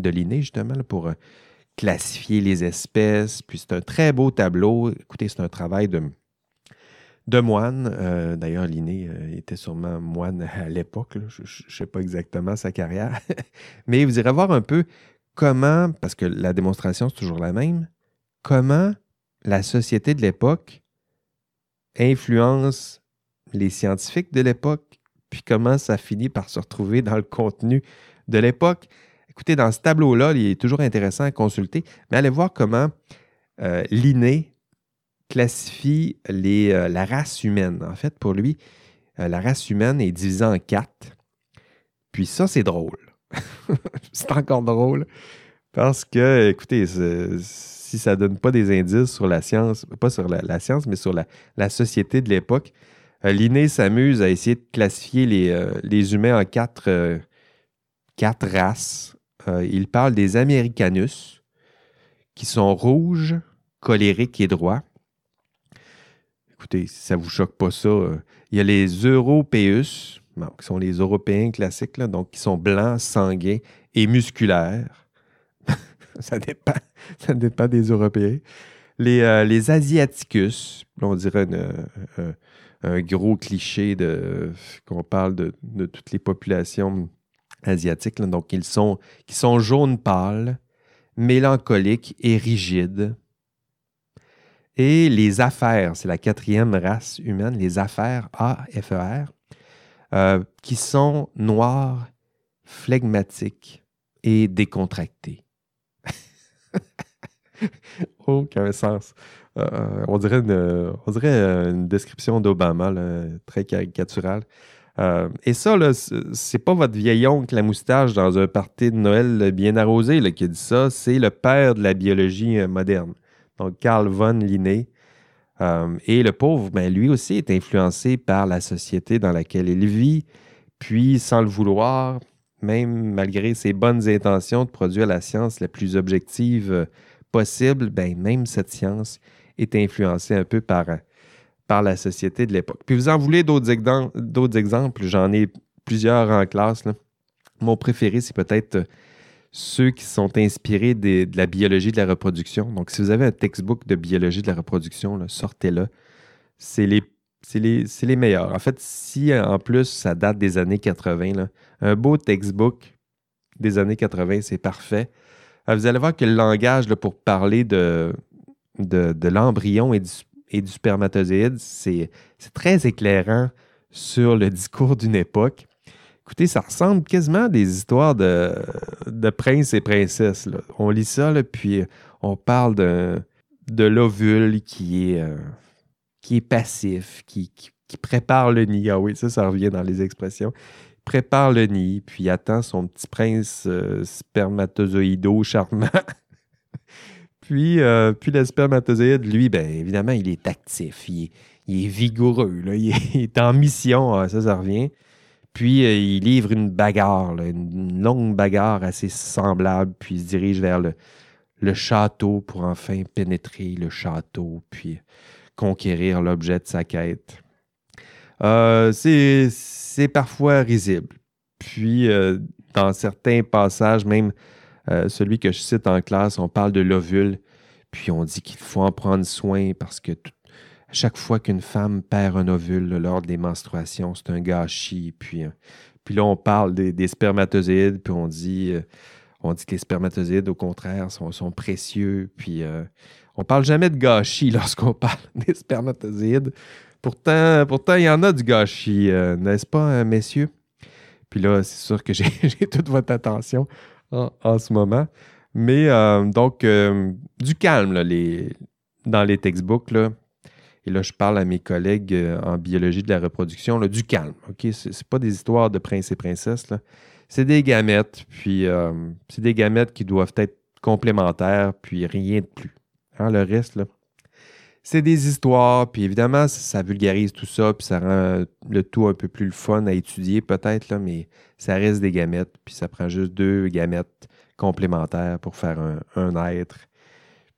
de Linné, justement, pour euh, classifier les espèces. Puis c'est un très beau tableau. Écoutez, c'est un travail de, de moine. Euh, d'ailleurs, Linné euh, était sûrement moine à l'époque. Je ne sais pas exactement sa carrière. Mais vous irez voir un peu comment, parce que la démonstration, c'est toujours la même, comment la société de l'époque influence les scientifiques de l'époque, puis comment ça finit par se retrouver dans le contenu de l'époque. Écoutez, dans ce tableau-là, il est toujours intéressant à consulter, mais allez voir comment euh, Linné classifie euh, la race humaine. En fait, pour lui, euh, la race humaine est divisée en quatre. Puis ça, c'est drôle. c'est encore drôle parce que, écoutez, si ça ne donne pas des indices sur la science, pas sur la, science, mais sur la, société de l'époque, Linné s'amuse à essayer de classifier les, euh, humains en quatre, euh, races. il parle des Americanus, qui sont rouges, colériques et droits. Écoutez, si ça ne vous choque pas ça, il y a les Européus, qui sont les Européens classiques, donc qui sont blancs, sanguins et musculaires. ça, dépend, ça des Européens. Les, euh, les Asiaticus, on dirait un gros cliché de qu'on parle de, toutes les populations asiatiques. donc, ils sont, qui sont jaunes pâles, mélancoliques et rigides. Et les affaires, c'est la quatrième race humaine, les affaires, A-F-E-R, euh, qui sont noirs, flegmatiques et décontractés. Aucun sens. Euh, on, dirait une, on dirait une description d'Obama, très caricaturale. Euh, et ça, c'est pas votre vieil oncle la moustache dans un party de Noël bien arrosé qui dit ça, c'est le père de la biologie euh, moderne. Donc, Carl von Linné. Euh, et le pauvre, ben, lui aussi est influencé par la société dans laquelle il vit, puis sans le vouloir, même malgré ses bonnes intentions de produire la science la plus objective possible, ben, même cette science est influencée un peu par par la société de l'époque. Puis vous en voulez d'autres exemples, j'en ai plusieurs en classe. Mon préféré, c'est peut-être euh, ceux qui sont inspirés de la biologie de la reproduction. Donc, si vous avez un textbook de biologie de la reproduction, sortez-le. C'est les, les, les, meilleurs. En fait, si en plus ça date des années 80, un beau textbook des années 80, c'est parfait. Euh, vous allez voir que le langage pour parler de, de, l'embryon et du spermatozoïde, c'est très éclairant sur le discours d'une époque. Écoutez, ça ressemble quasiment à des histoires de, princes et princesses. On lit ça, puis on parle de, de l'ovule qui est, euh, qui est passif, qui, prépare le nid. Ah oui, ça, ça revient dans les expressions. prépare le nid, puis attend son petit prince euh, spermatozoïdo charmant Puis, euh, puis le spermatozoïde, lui, ben, évidemment, il est actif, il est, vigoureux, il, est, en mission, ah, ça, ça revient. Puis, euh, il livre une bagarre, une longue bagarre assez semblable, puis il se dirige vers le, château pour enfin pénétrer le château, puis conquérir l'objet de sa quête. Euh, c'est parfois risible. Puis, dans certains passages, même euh, celui que je cite en classe, on parle de l'ovule, puis on dit qu'il faut en prendre soin parce que chaque fois qu'une femme perd un ovule lors des menstruations, c'est un gâchis. Puis, euh, puis là, on parle des, spermatozoïdes, puis on dit, euh, on dit que les spermatozoïdes, au contraire, sont, précieux. Puis on parle jamais de gâchis lorsqu'on parle des spermatozoïdes. Pourtant, pourtant, il y en a du gâchis, n'est-ce pas, messieurs? Puis là, c'est sûr que j'ai toute votre attention en, ce moment. Mais euh, donc, euh, du calme dans les textbooks. Là. Et là, je parle à mes collègues euh, en biologie de la reproduction, du calme. OK? Ce n'est pas des histoires de princes et princesses. C'est des gamètes, puis c'est des gamètes qui doivent être complémentaires, puis rien de plus. Hein, le reste, là, c'est des histoires, puis évidemment, ça, vulgarise tout ça, puis ça rend le tout un peu plus le fun à étudier peut-être, là, mais ça reste des gamètes, puis ça prend juste deux gamètes complémentaires pour faire un, être.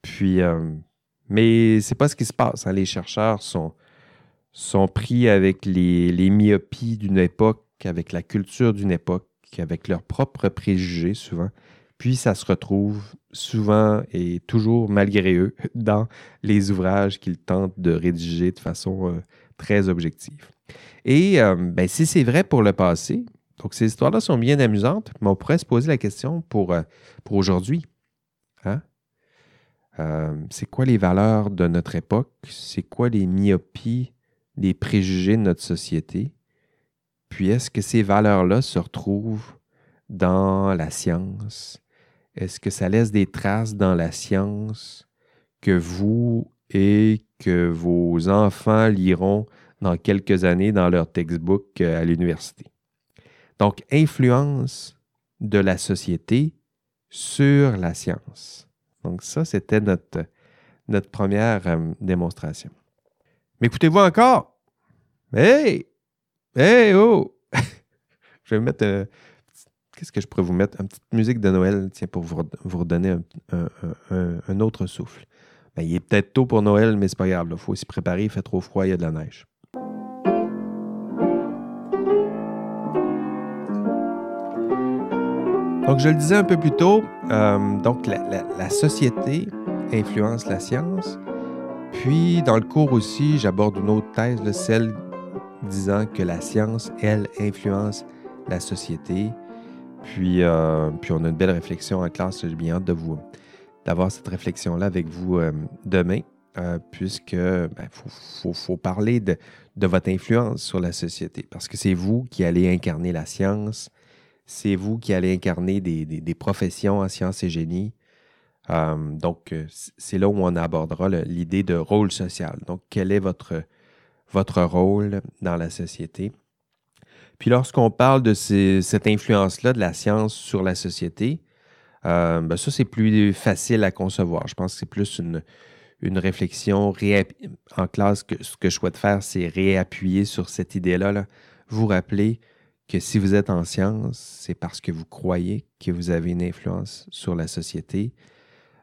Puis, euh, mais c'est pas ce qui se passe. Hein. Les chercheurs sont, sont pris avec les, les myopies d'une époque, avec la culture d'une époque, avec leurs propres préjugés souvent. Puis ça se retrouve souvent et toujours malgré eux dans les ouvrages qu'ils tentent de rédiger de façon euh, très objective. Et euh, ben, si c'est vrai pour le passé, donc ces histoires-là sont bien amusantes, mais on pourrait se poser la question pour, euh, aujourd'hui. Hein? c'est quoi les valeurs de notre époque? C'est quoi les myopies, les préjugés de notre société? Puis est-ce que ces valeurs-là se retrouvent dans la science, est-ce que ça laisse des traces dans la science que vous et que vos enfants liront dans quelques années dans leur textbook euh, à l'université? Donc, influence de la société sur la science. Donc, ça, c'était notre, première euh, démonstration. Mais écoutez-vous encore? Hey! Hey, oh! Je vais mettre un, Qu'est-ce que je pourrais vous mettre? Une petite musique de Noël, tiens, pour vous, redonner un, autre souffle. Ben, il est peut-être tôt pour Noël, mais c'est pas grave. Il faut s'y préparer. Il fait trop froid, il y a de la neige. Donc, je le disais un peu plus tôt, euh, donc la, société influence la science. Puis, dans le cours aussi, j'aborde une autre thèse, celle disant que la science, elle, influence la société. Puis, euh, puis on a une belle réflexion en classe. J'ai bien hâte de d'avoir cette réflexion-là avec vous euh, demain, euh, puisque ben, faut, parler de, votre influence sur la société, parce que c'est vous qui allez incarner la science, c'est vous qui allez incarner des, professions en sciences et génie. donc, c'est là où on abordera l'idée de rôle social. Donc, quel est votre, votre rôle dans la société? Puis lorsqu'on parle de cette influence-là de la science sur la société, euh, ben ça, c'est plus facile à concevoir. Je pense que c'est plus une, réflexion en classe que ce que je souhaite faire, c'est réappuyer sur cette idée-là. Là. Vous rappeler que si vous êtes en science, c'est parce que vous croyez que vous avez une influence sur la société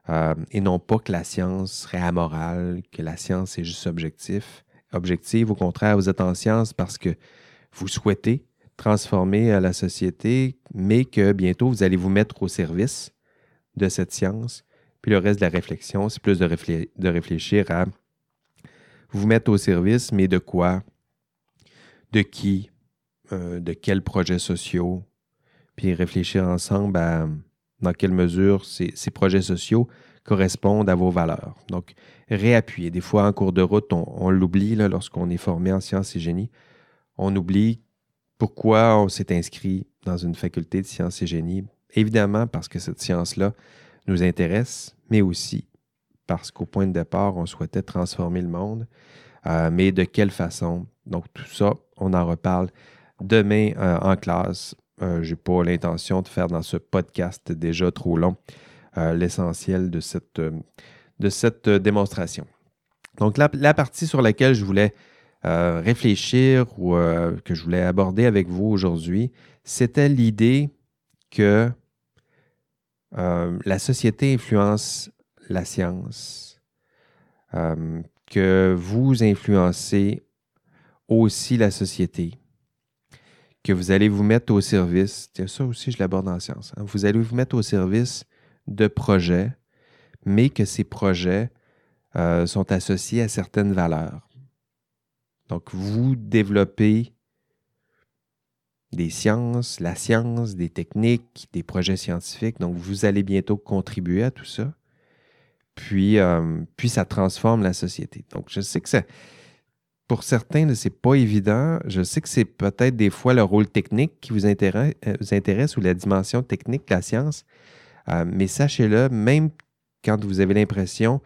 euh, et non pas que la science serait amorale, que la science est juste objectif, objective. Au contraire, vous êtes en science parce que vous souhaitez transformer la société, mais que bientôt vous allez vous mettre au service de cette science puis le reste de la réflexion, c'est plus de, réfléchir à vous mettre au service, mais de quoi, de qui, euh, de quels projets sociaux, puis réfléchir ensemble à dans quelle mesure ces, projets sociaux correspondent à vos valeurs. Donc, réappuyer. Des fois, en cours de route, on l'oublie lorsqu'on est formé en sciences et génie. On oublie pourquoi on s'est inscrit dans une faculté de sciences et génie. Évidemment, parce que cette science-là nous intéresse, mais aussi parce qu'au point de départ, on souhaitait transformer le monde. Euh, mais de quelle façon? Donc, tout ça, on en reparle demain euh, en classe. Euh, je n'ai pas l'intention de faire dans ce podcast déjà trop long l'essentiel de cette, démonstration. Donc, la, partie sur laquelle je voulais réfléchir ou que je voulais aborder avec vous aujourd'hui, c'était l'idée que euh, la société influence la science, euh, que vous influencez aussi la société, que vous allez vous mettre au service, ça aussi je l'aborde en science, hein. vous allez vous mettre au service de projets, mais que ces projets euh, sont associés à certaines valeurs. Donc vous développez des sciences, la science, des techniques, des projets scientifiques. Donc, vous allez bientôt contribuer à tout ça. Puis, euh, puis ça transforme la société. Donc, je sais que pour certains, ce n'est pas évident. Je sais que c'est peut-être des fois le rôle technique qui vous intéresse, euh, ou la dimension technique de la science. Euh, mais sachez-le, même quand vous avez l'impression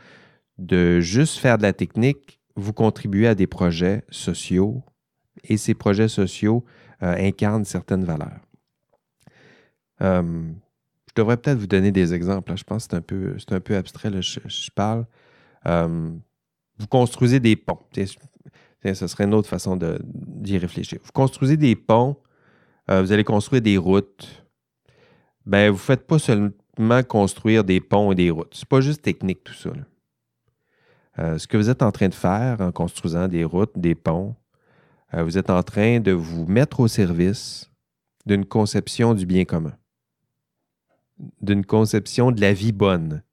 de juste faire de la technique, vous contribuez à des projets sociaux. Et ces projets sociaux euh, incarne certaines valeurs. Euh, je devrais peut-être vous donner des exemples. Je pense que c'est un peu, un peu abstrait, je, parle. Euh, vous construisez des ponts. ce serait une autre façon d'y réfléchir. Vous construisez des ponts, vous allez construire des routes. Ben, vous ne faites pas seulement construire des ponts et des routes. Ce n'est pas juste technique tout ça. Ce que vous êtes en train de faire en construisant des routes, des ponts, euh, vous êtes en train de vous mettre au service d'une conception du bien commun, d'une conception de la vie bonne.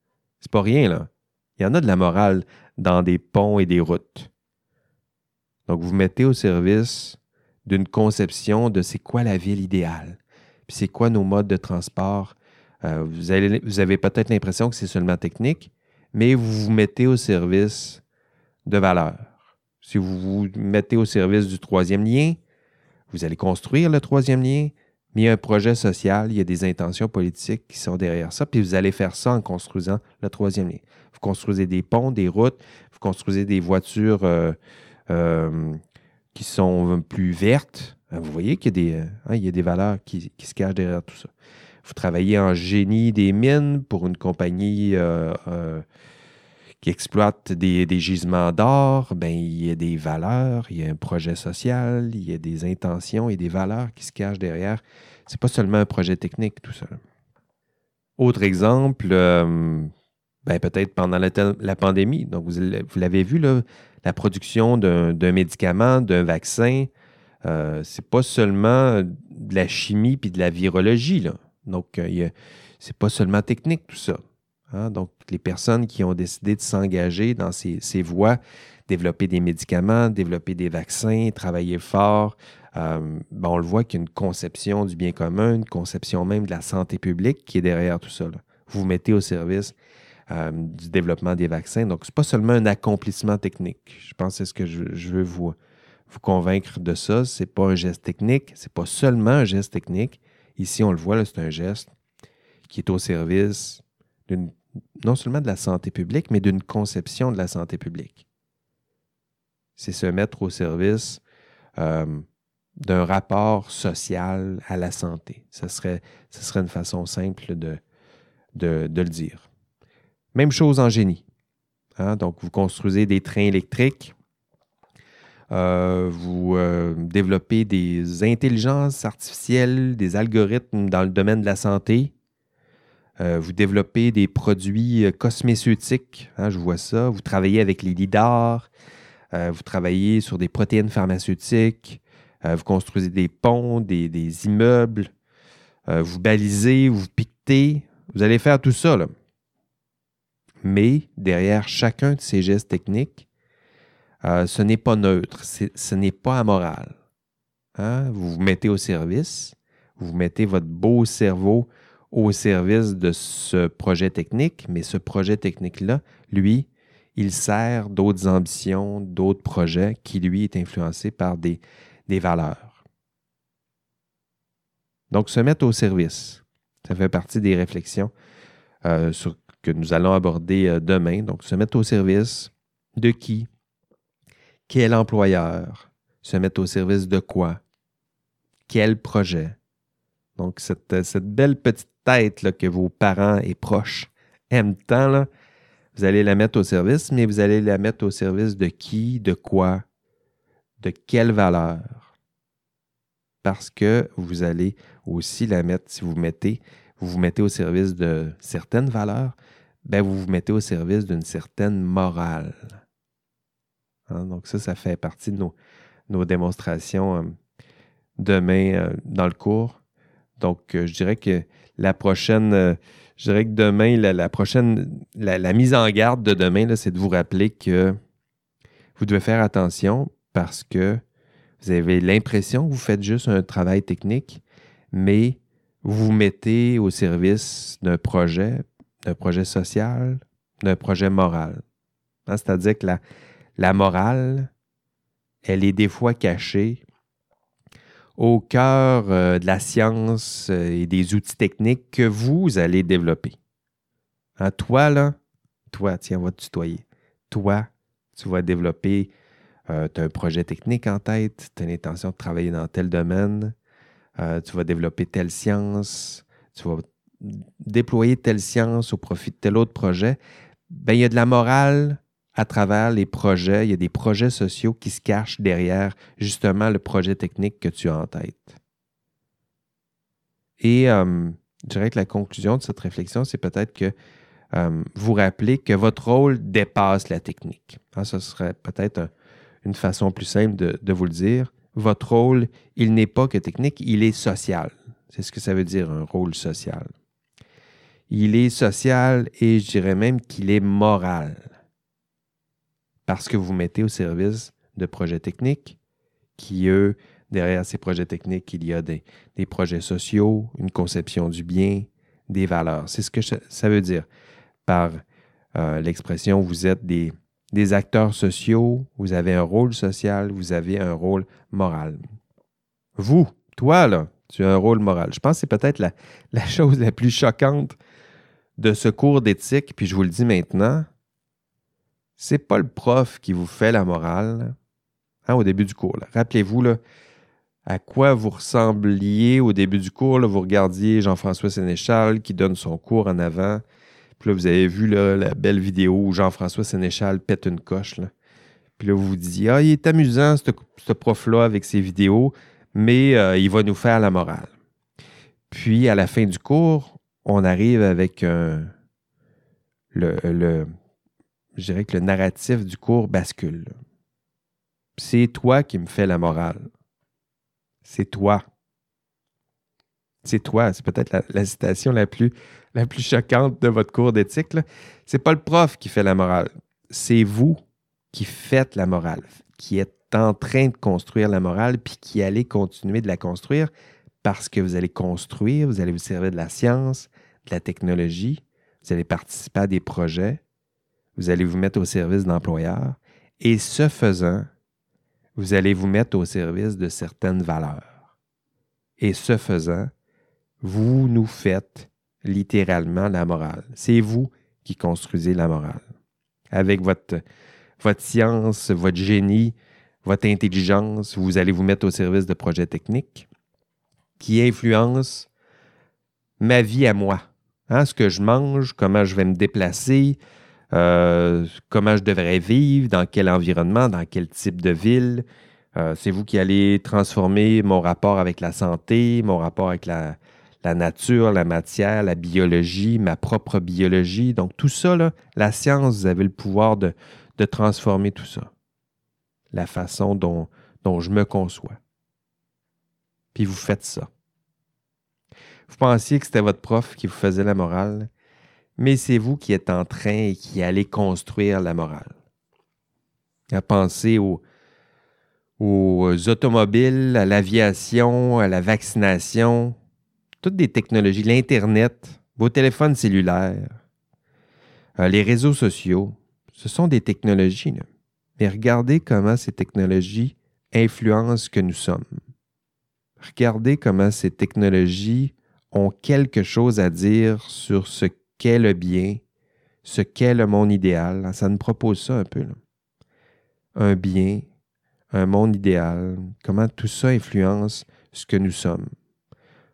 C'est pas rien, là. Il y en a de la morale dans des ponts et des routes. Donc, vous mettez au service d'une conception de c'est quoi la ville idéale, puis c'est quoi nos modes de transport. Euh, vous, vous avez peut-être l'impression que c'est seulement technique, mais vous vous mettez au service de valeurs si vous vous mettez au service du troisième lien, vous allez construire le troisième lien, mais il y a un projet social, il y a des intentions politiques qui sont derrière ça, puis vous allez faire ça en construisant le troisième lien. Vous construisez des ponts, des routes, vous construisez des voitures euh, euh, qui sont plus vertes. Hein, vous voyez qu'il y, a des, hein, il y a des valeurs qui, se cachent derrière tout ça. Vous travaillez en génie des mines pour une compagnie euh, qui exploite des, gisements d'or, ben, il y a des valeurs, il y a un projet social, il y a des intentions et des valeurs qui se cachent derrière. Ce n'est pas seulement un projet technique, tout ça. Autre exemple, euh, ben, peut-être pendant la, pandémie. Donc, vous, l'avez vu, là, la production d'un médicament, d'un vaccin, euh, c'est pas seulement de la chimie puis de la virologie. Là. Donc, euh, c'est pas seulement technique, tout ça. Hein. Donc, les personnes qui ont décidé de s'engager dans ces, voies, développer des médicaments, développer des vaccins, travailler fort, euh, ben, on le voit qu'il y a une conception du bien commun, une conception même de la santé publique qui est derrière tout ça. Vous vous mettez au service euh, du développement des vaccins. Donc, ce n'est pas seulement un accomplissement technique. Je pense que c'est ce que je, veux vous, vous convaincre de ça. Ce n'est pas un geste technique, ce n'est pas seulement un geste technique. Ici, on le voit, c'est un geste qui est au service non seulement de la santé publique, mais d'une conception de la santé publique. C'est se mettre au service euh, d'un rapport social à la santé. Ce serait, serait une façon simple de, de, le dire. Même chose en génie. Hein. Donc, vous construisez des trains électriques, euh, vous euh, développez des intelligences artificielles, des algorithmes dans le domaine de la santé. Euh, vous développez des produits cosméceutiques, hein, je vois ça. Vous travaillez avec les leaders. vous travaillez sur des protéines pharmaceutiques. vous construisez des ponts, des, immeubles. vous balisez, vous piquetez. Vous allez faire tout ça. Mais derrière chacun de ces gestes techniques, euh, ce n'est pas neutre, ce n'est pas amoral. Hein? Vous vous mettez au service, vous mettez votre beau cerveau au service de ce projet technique, mais ce projet technique-là, lui, il sert d'autres ambitions, d'autres projets qui, lui, est influencé par des, valeurs. Donc, se mettre au service, ça fait partie des réflexions euh, que nous allons aborder euh, demain. Donc, se mettre au service de qui? Quel employeur se met au service de quoi? Quel projet? Donc, cette, belle petite tête que vos parents et proches aiment tant, vous allez la mettre au service, mais vous allez la mettre au service de qui, de quoi, de quelle valeur? Parce que vous allez aussi la mettre, si vous mettez, vous vous mettez au service de certaines valeurs, ben vous vous mettez au service d'une certaine morale. Hein, donc ça, ça fait partie de nos, démonstrations euh, demain euh, dans le cours. Donc, euh, je dirais que la prochaine, je dirais que demain, la, prochaine, la, mise en garde de demain, c'est de vous rappeler que vous devez faire attention parce que vous avez l'impression que vous faites juste un travail technique, mais vous vous mettez au service d'un projet, d'un projet social, d'un projet moral. Hein, c'est-à-dire que la, la morale, elle est des fois cachée au cœur euh, de la science euh, et des outils techniques que vous allez développer. Hein, toi, là, toi, tiens, on va te tutoyer. Toi, tu vas développer, euh, tu as un projet technique en tête, tu as l'intention de travailler dans tel domaine, tu vas développer telle science, tu vas déployer telle science au profit de tel autre projet. Ben, il y a de la morale à travers les projets, il y a des projets sociaux qui se cachent derrière justement le projet technique que tu as en tête. Et euh, je dirais que la conclusion de cette réflexion, c'est peut-être que euh, vous rappelez que votre rôle dépasse la technique. Ah, ce serait peut-être une façon plus simple de, vous le dire. Votre rôle, il n'est pas que technique, il est social. C'est ce que ça veut dire, un rôle social. Il est social et je dirais même qu'il est moral parce que vous mettez au service de projets techniques qui, eux, derrière ces projets techniques, il y a des, projets sociaux, une conception du bien, des valeurs. C'est ce que ça veut dire par euh, l'expression vous êtes des, acteurs sociaux, vous avez un rôle social, vous avez un rôle moral. Vous, toi, là, tu as un rôle moral. Je pense que c'est peut-être la, chose la plus choquante de ce cours d'éthique, puis je vous le dis maintenant, c'est pas le prof qui vous fait la morale hein, au début du cours. Rappelez-vous à quoi vous ressembliez au début du cours. vous regardiez Jean-François Sénéchal qui donne son cours en avant. Puis là, vous avez vu la belle vidéo où Jean-François Sénéchal pète une coche. Puis là, vous vous disiez, ah, il est amusant, ce prof-là, avec ses vidéos, mais euh, il va nous faire la morale. Puis, à la fin du cours, on arrive avec le, je dirais que le narratif du cours bascule. C'est toi qui me fais la morale. C'est toi. C'est toi. C'est peut-être la, citation la plus, la plus choquante de votre cours d'éthique. C'est pas le prof qui fait la morale. C'est vous qui faites la morale, qui êtes en train de construire la morale, puis qui allez continuer de la construire parce que vous allez construire, vous allez vous servir de la science, de la technologie, vous allez participer à des projets, vous allez vous mettre au service d'employeurs et ce faisant, vous allez vous mettre au service de certaines valeurs. Et ce faisant, vous nous faites littéralement la morale. C'est vous qui construisez la morale. Avec votre, science, votre génie, votre intelligence, vous allez vous mettre au service de projets techniques qui influencent ma vie à moi. Hein, ce que je mange, comment je vais me déplacer, euh, comment je devrais vivre, dans quel environnement, dans quel type de ville? Euh, c'est vous qui allez transformer mon rapport avec la santé, mon rapport avec la, nature, la matière, la biologie, ma propre biologie. Donc tout ça, la science, vous avez le pouvoir de, transformer tout ça. La façon dont je me conçois. Puis vous faites ça. Vous pensiez que c'était votre prof qui vous faisait la morale, mais c'est vous qui êtes en train et qui allez construire la morale. À penser aux, aux automobiles, à l'aviation, à la vaccination, toutes des technologies, l'Internet, vos téléphones cellulaires, euh, les réseaux sociaux, ce sont des technologies. Mais regardez comment ces technologies influencent ce que nous sommes. Regardez comment ces technologies ont quelque chose à dire sur ce qu'est le bien, ce qu'est le monde idéal. Ça nous propose ça un peu. Un bien, un monde idéal, comment tout ça influence ce que nous sommes.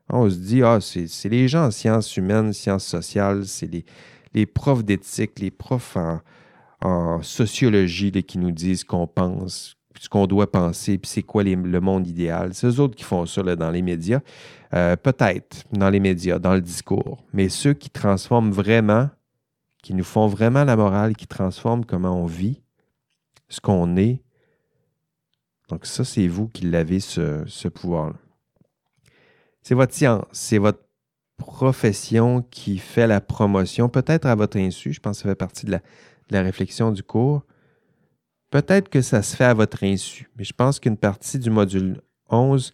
On se dit, ah, c'est les gens en sciences humaines, sciences sociales, c'est les, profs d'éthique, les profs en, sociologie qui nous disent qu'on pense, ce qu'on doit penser, puis c'est quoi le monde idéal. C'est autres qui font ça dans les médias. Euh, peut-être dans les médias, dans le discours, mais ceux qui transforment vraiment, qui nous font vraiment la morale, qui transforment comment on vit, ce qu'on est. Donc ça, c'est vous qui l'avez, ce, pouvoir-là. C'est votre science, c'est votre profession qui fait la promotion, peut-être à votre insu, je pense que ça fait partie de la réflexion du cours. Peut-être que ça se fait à votre insu, mais je pense qu'une partie du module 11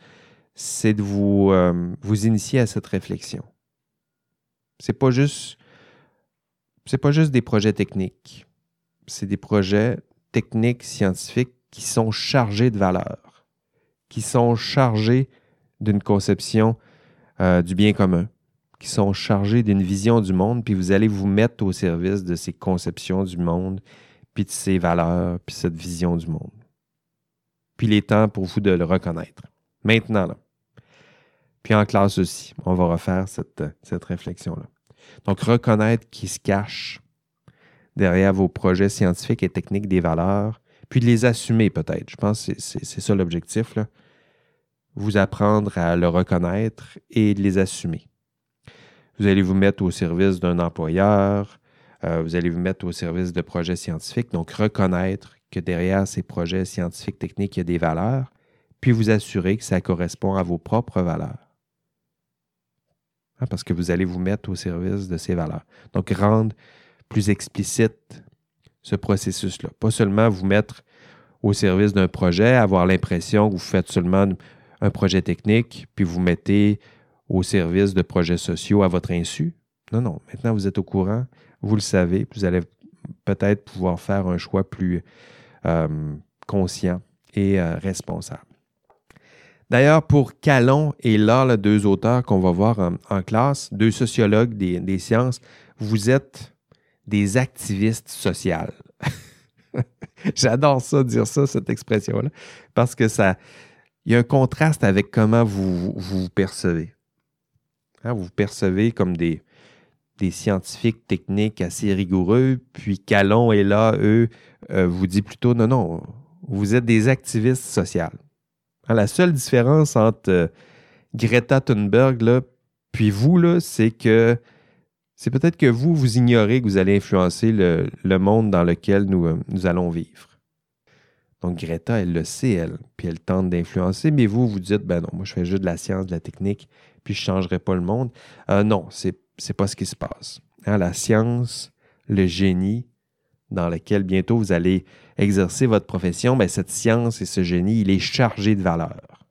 c'est de vous, euh, vous initier à cette réflexion. C'est pas pas juste des projets techniques. C'est des projets techniques, scientifiques qui sont chargés de valeur, qui sont chargés d'une conception euh, du bien commun, qui sont chargés d'une vision du monde, puis vous allez vous mettre au service de ces conceptions du monde, puis de ces valeurs, puis cette vision du monde. Puis il est temps pour vous de le reconnaître. Maintenant, là. Puis en classe aussi, on va refaire cette, cette réflexion-là. Donc, reconnaître qui se cache derrière vos projets scientifiques et techniques des valeurs, puis de les assumer peut-être. Je pense que c'est ça l'objectif. Vous apprendre à le reconnaître et de les assumer. Vous allez vous mettre au service d'un employeur, vous allez vous mettre au service de projets scientifiques, donc reconnaître que derrière ces projets scientifiques, techniques, il y a des valeurs, puis vous assurer que ça correspond à vos propres valeurs. Hein, parce que vous allez vous mettre au service de ces valeurs. Donc, rendre plus explicite ce processus-là. Pas seulement vous mettre au service d'un projet, avoir l'impression que vous faites seulement un projet technique, puis vous mettez au service de projets sociaux à votre insu. Non, non. Maintenant, vous êtes au courant, vous le savez, vous allez peut-être pouvoir faire un choix plus euh, conscient et euh, responsable. D'ailleurs, pour Calon et là, deux auteurs qu'on va voir en, classe, deux sociologues des, sciences, vous êtes des activistes sociales. J'adore ça, dire ça, cette expression-là, parce que ça, il y a un contraste avec comment vous vous, percevez. Hein, vous vous percevez comme des, des scientifiques techniques assez rigoureux, puis Calon et là, eux, euh, vous dit plutôt non, non, vous êtes des activistes sociales. Hein, la seule différence entre euh, Greta Thunberg là, puis vous, là, c'est que c'est peut-être que vous, vous ignorez que vous allez influencer le, monde dans lequel nous, euh, nous, allons vivre. Donc Greta, elle le sait, elle, puis elle tente d'influencer, mais vous, vous dites, ben non, moi je fais juste de la science, de la technique, puis je ne changerai pas le monde. Non, c'est n'est pas ce qui se passe. Hein, la science, le génie, dans lequel bientôt vous allez exercer votre profession, ben, cette science et ce génie, il est chargé de valeur.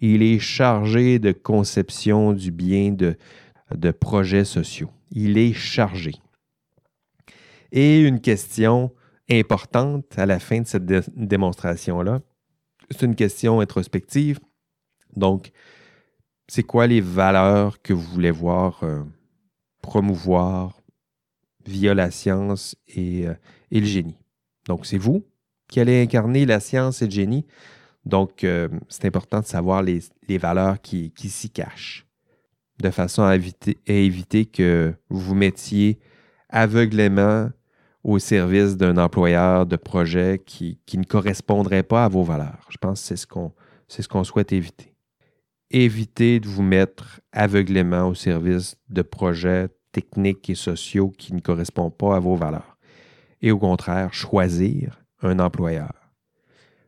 Il est chargé de conception du bien, de, de projets sociaux. Il est chargé. Et une question importante à la fin de cette démonstration-là, c'est une question introspective. Donc, c'est quoi les valeurs que vous voulez voir euh, promouvoir via la science et, euh, et le génie? Donc, c'est vous, qui allait incarner la science et le génie. Donc, euh, c'est important de savoir les, valeurs qui, s'y cachent, de façon à éviter, que vous vous mettiez aveuglément au service d'un employeur de projet qui, ne correspondrait pas à vos valeurs. Je pense que c'est ce qu'on ce souhaite éviter. Évitez de vous mettre aveuglément au service de projets techniques et sociaux qui ne correspondent pas à vos valeurs. Et au contraire, choisir un employeur.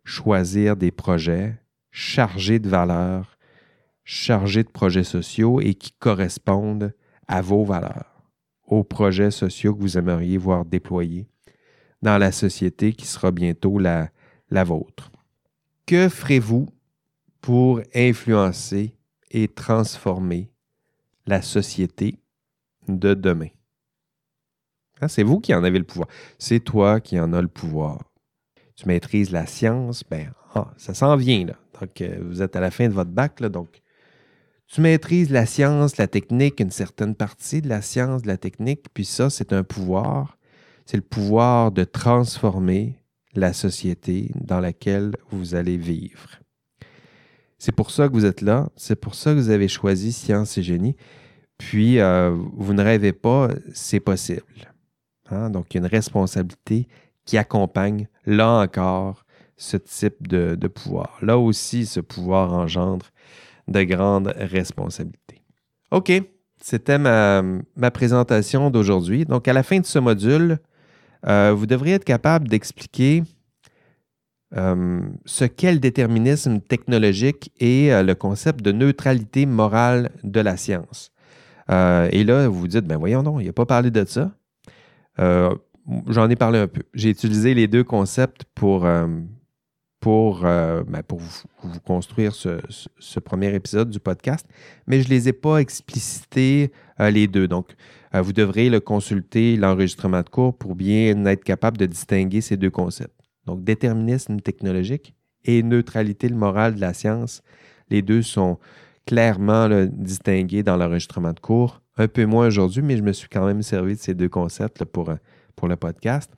Choisir des projets chargés de valeurs, chargés de projets sociaux et qui correspondent à vos valeurs, aux projets sociaux que vous aimeriez voir déployés dans la société qui sera bientôt la, la vôtre. Que ferez-vous pour influencer et transformer la société de demain? Hein, c'est vous qui en avez le pouvoir. C'est toi qui en as le pouvoir. Tu maîtrises la science, ben, ah, ça s'en vient. Là. Donc, euh, vous êtes à la fin de votre bac, là, donc tu maîtrises la science, la technique, une certaine partie de la science, de la technique, puis ça, c'est un pouvoir. C'est le pouvoir de transformer la société dans laquelle vous allez vivre. C'est pour ça que vous êtes là, c'est pour ça que vous avez choisi Science et Génie. Puis, euh, vous ne rêvez pas, c'est possible. Hein? Donc, il y a une responsabilité qui accompagne, là encore, ce type de, pouvoir. Là aussi, ce pouvoir engendre de grandes responsabilités. OK, c'était ma, présentation d'aujourd'hui. Donc, à la fin de ce module, euh, vous devriez être capable d'expliquer euh, ce qu'est le déterminisme technologique et le concept de neutralité morale de la science. Et là, vous vous dites, ben voyons non, il n'a pas parlé de ça. J'en ai parlé un peu. J'ai utilisé les deux concepts pour, pour, ben, pour vous, construire ce, premier épisode du podcast, mais je ne les ai pas explicités les deux. Donc, vous devrez le consulter, l'enregistrement de cours, pour bien être capable de distinguer ces deux concepts. Donc, déterminisme technologique et neutralité morale de la science, les deux sont clairement distingués dans l'enregistrement de cours. Un peu moins aujourd'hui, mais je me suis quand même servi de ces deux concepts pour, pour le podcast.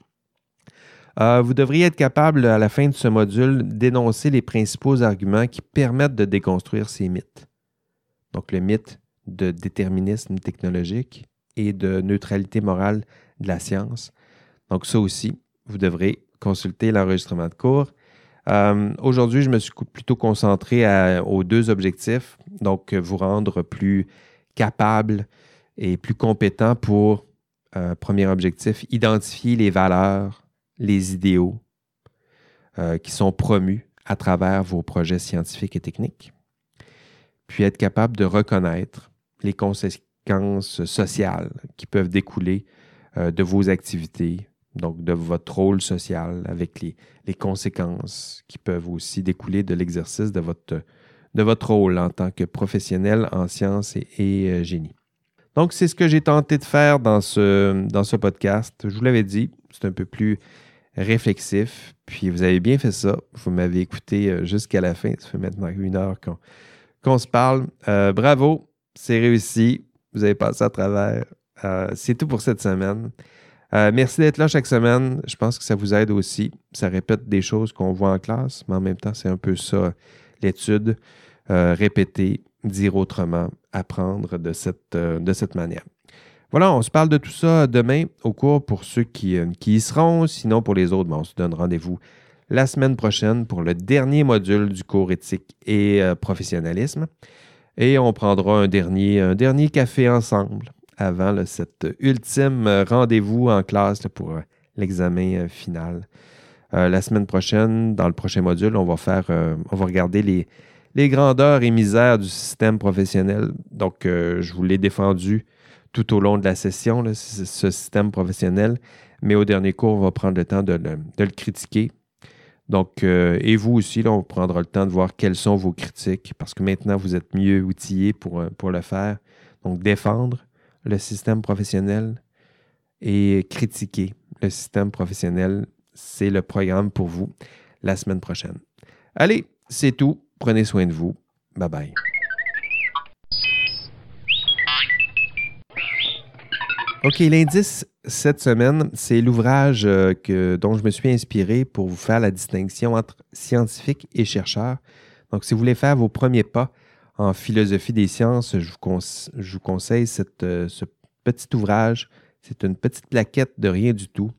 Euh, vous devriez être capable, à la fin de ce module, d'énoncer les principaux arguments qui permettent de déconstruire ces mythes. Donc, le mythe de déterminisme technologique et de neutralité morale de la science. Donc, ça aussi, vous devrez consulter l'enregistrement de cours. Euh, aujourd'hui, je me suis plutôt concentré aux deux objectifs, donc vous rendre plus capable et plus compétent pour, euh, premier objectif, identifier les valeurs, les idéaux euh, qui sont promus à travers vos projets scientifiques et techniques, puis être capable de reconnaître les conséquences sociales qui peuvent découler de vos activités, donc de votre rôle social avec les, conséquences qui peuvent aussi découler de l'exercice de votre, de votre rôle en tant que professionnel en sciences et, euh, génie. Donc, c'est ce que j'ai tenté de faire dans ce, dans ce podcast. Je vous l'avais dit, c'est un peu plus réflexif. Puis vous avez bien fait ça. Vous m'avez écouté euh, jusqu'à la fin. Ça fait maintenant une heure qu'on se parle. Euh, bravo, c'est réussi. Vous avez passé à travers. c'est tout pour cette semaine. Euh, merci d'être là chaque semaine. Je pense que ça vous aide aussi. Ça répète des choses qu'on voit en classe, mais en même temps, c'est un peu ça, l'étude. Euh, répéter, dire autrement, apprendre de cette, euh, de cette manière. Voilà, on se parle de tout ça demain au cours pour ceux qui, y seront. Sinon, pour les autres, on se donne rendez-vous la semaine prochaine pour le dernier module du cours éthique et professionnalisme. Et on prendra un dernier café ensemble avant cet ultime rendez-vous en classe pour euh, l'examen euh, final. Euh, la semaine prochaine, dans le prochain module, on va faire, on va regarder les, les, grandeurs et misères du système professionnel. Donc, je vous l'ai défendu tout au long de la session, ce système professionnel. Mais au dernier cours, on va prendre le temps de le, critiquer. Donc, et vous aussi, là, on prendra le temps de voir quelles sont vos critiques, parce que maintenant, vous êtes mieux outillés pour, pour le faire. Donc, défendre, le système professionnel et critiquer le système professionnel. C'est le programme pour vous la semaine prochaine. Allez, c'est tout. Prenez soin de vous. Bye bye. OK, l'indice cette semaine, c'est l'ouvrage euh, dont je me suis inspiré pour vous faire la distinction entre scientifique et chercheur. Donc, si vous voulez faire vos premiers pas en philosophie des sciences, je vous, conseille euh, ce petit ouvrage. C'est une petite plaquette de rien du tout.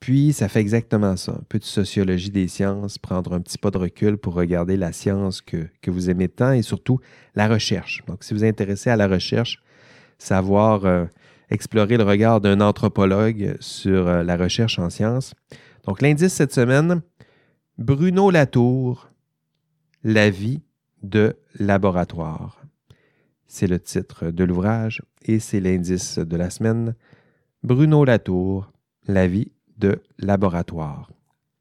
Puis, ça fait exactement ça. Un peu de sociologie des sciences, prendre un petit pas de recul pour regarder la science que, vous aimez tant et surtout la recherche. Donc, si vous êtes intéressé à la recherche, savoir euh, explorer le regard d'un anthropologue sur euh, la recherche en sciences. Donc, l'indice cette semaine, Bruno Latour, La vie de laboratoire. C'est le titre de l'ouvrage et c'est l'indice de la semaine. Bruno Latour, La vie de laboratoire.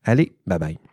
Allez, bye bye.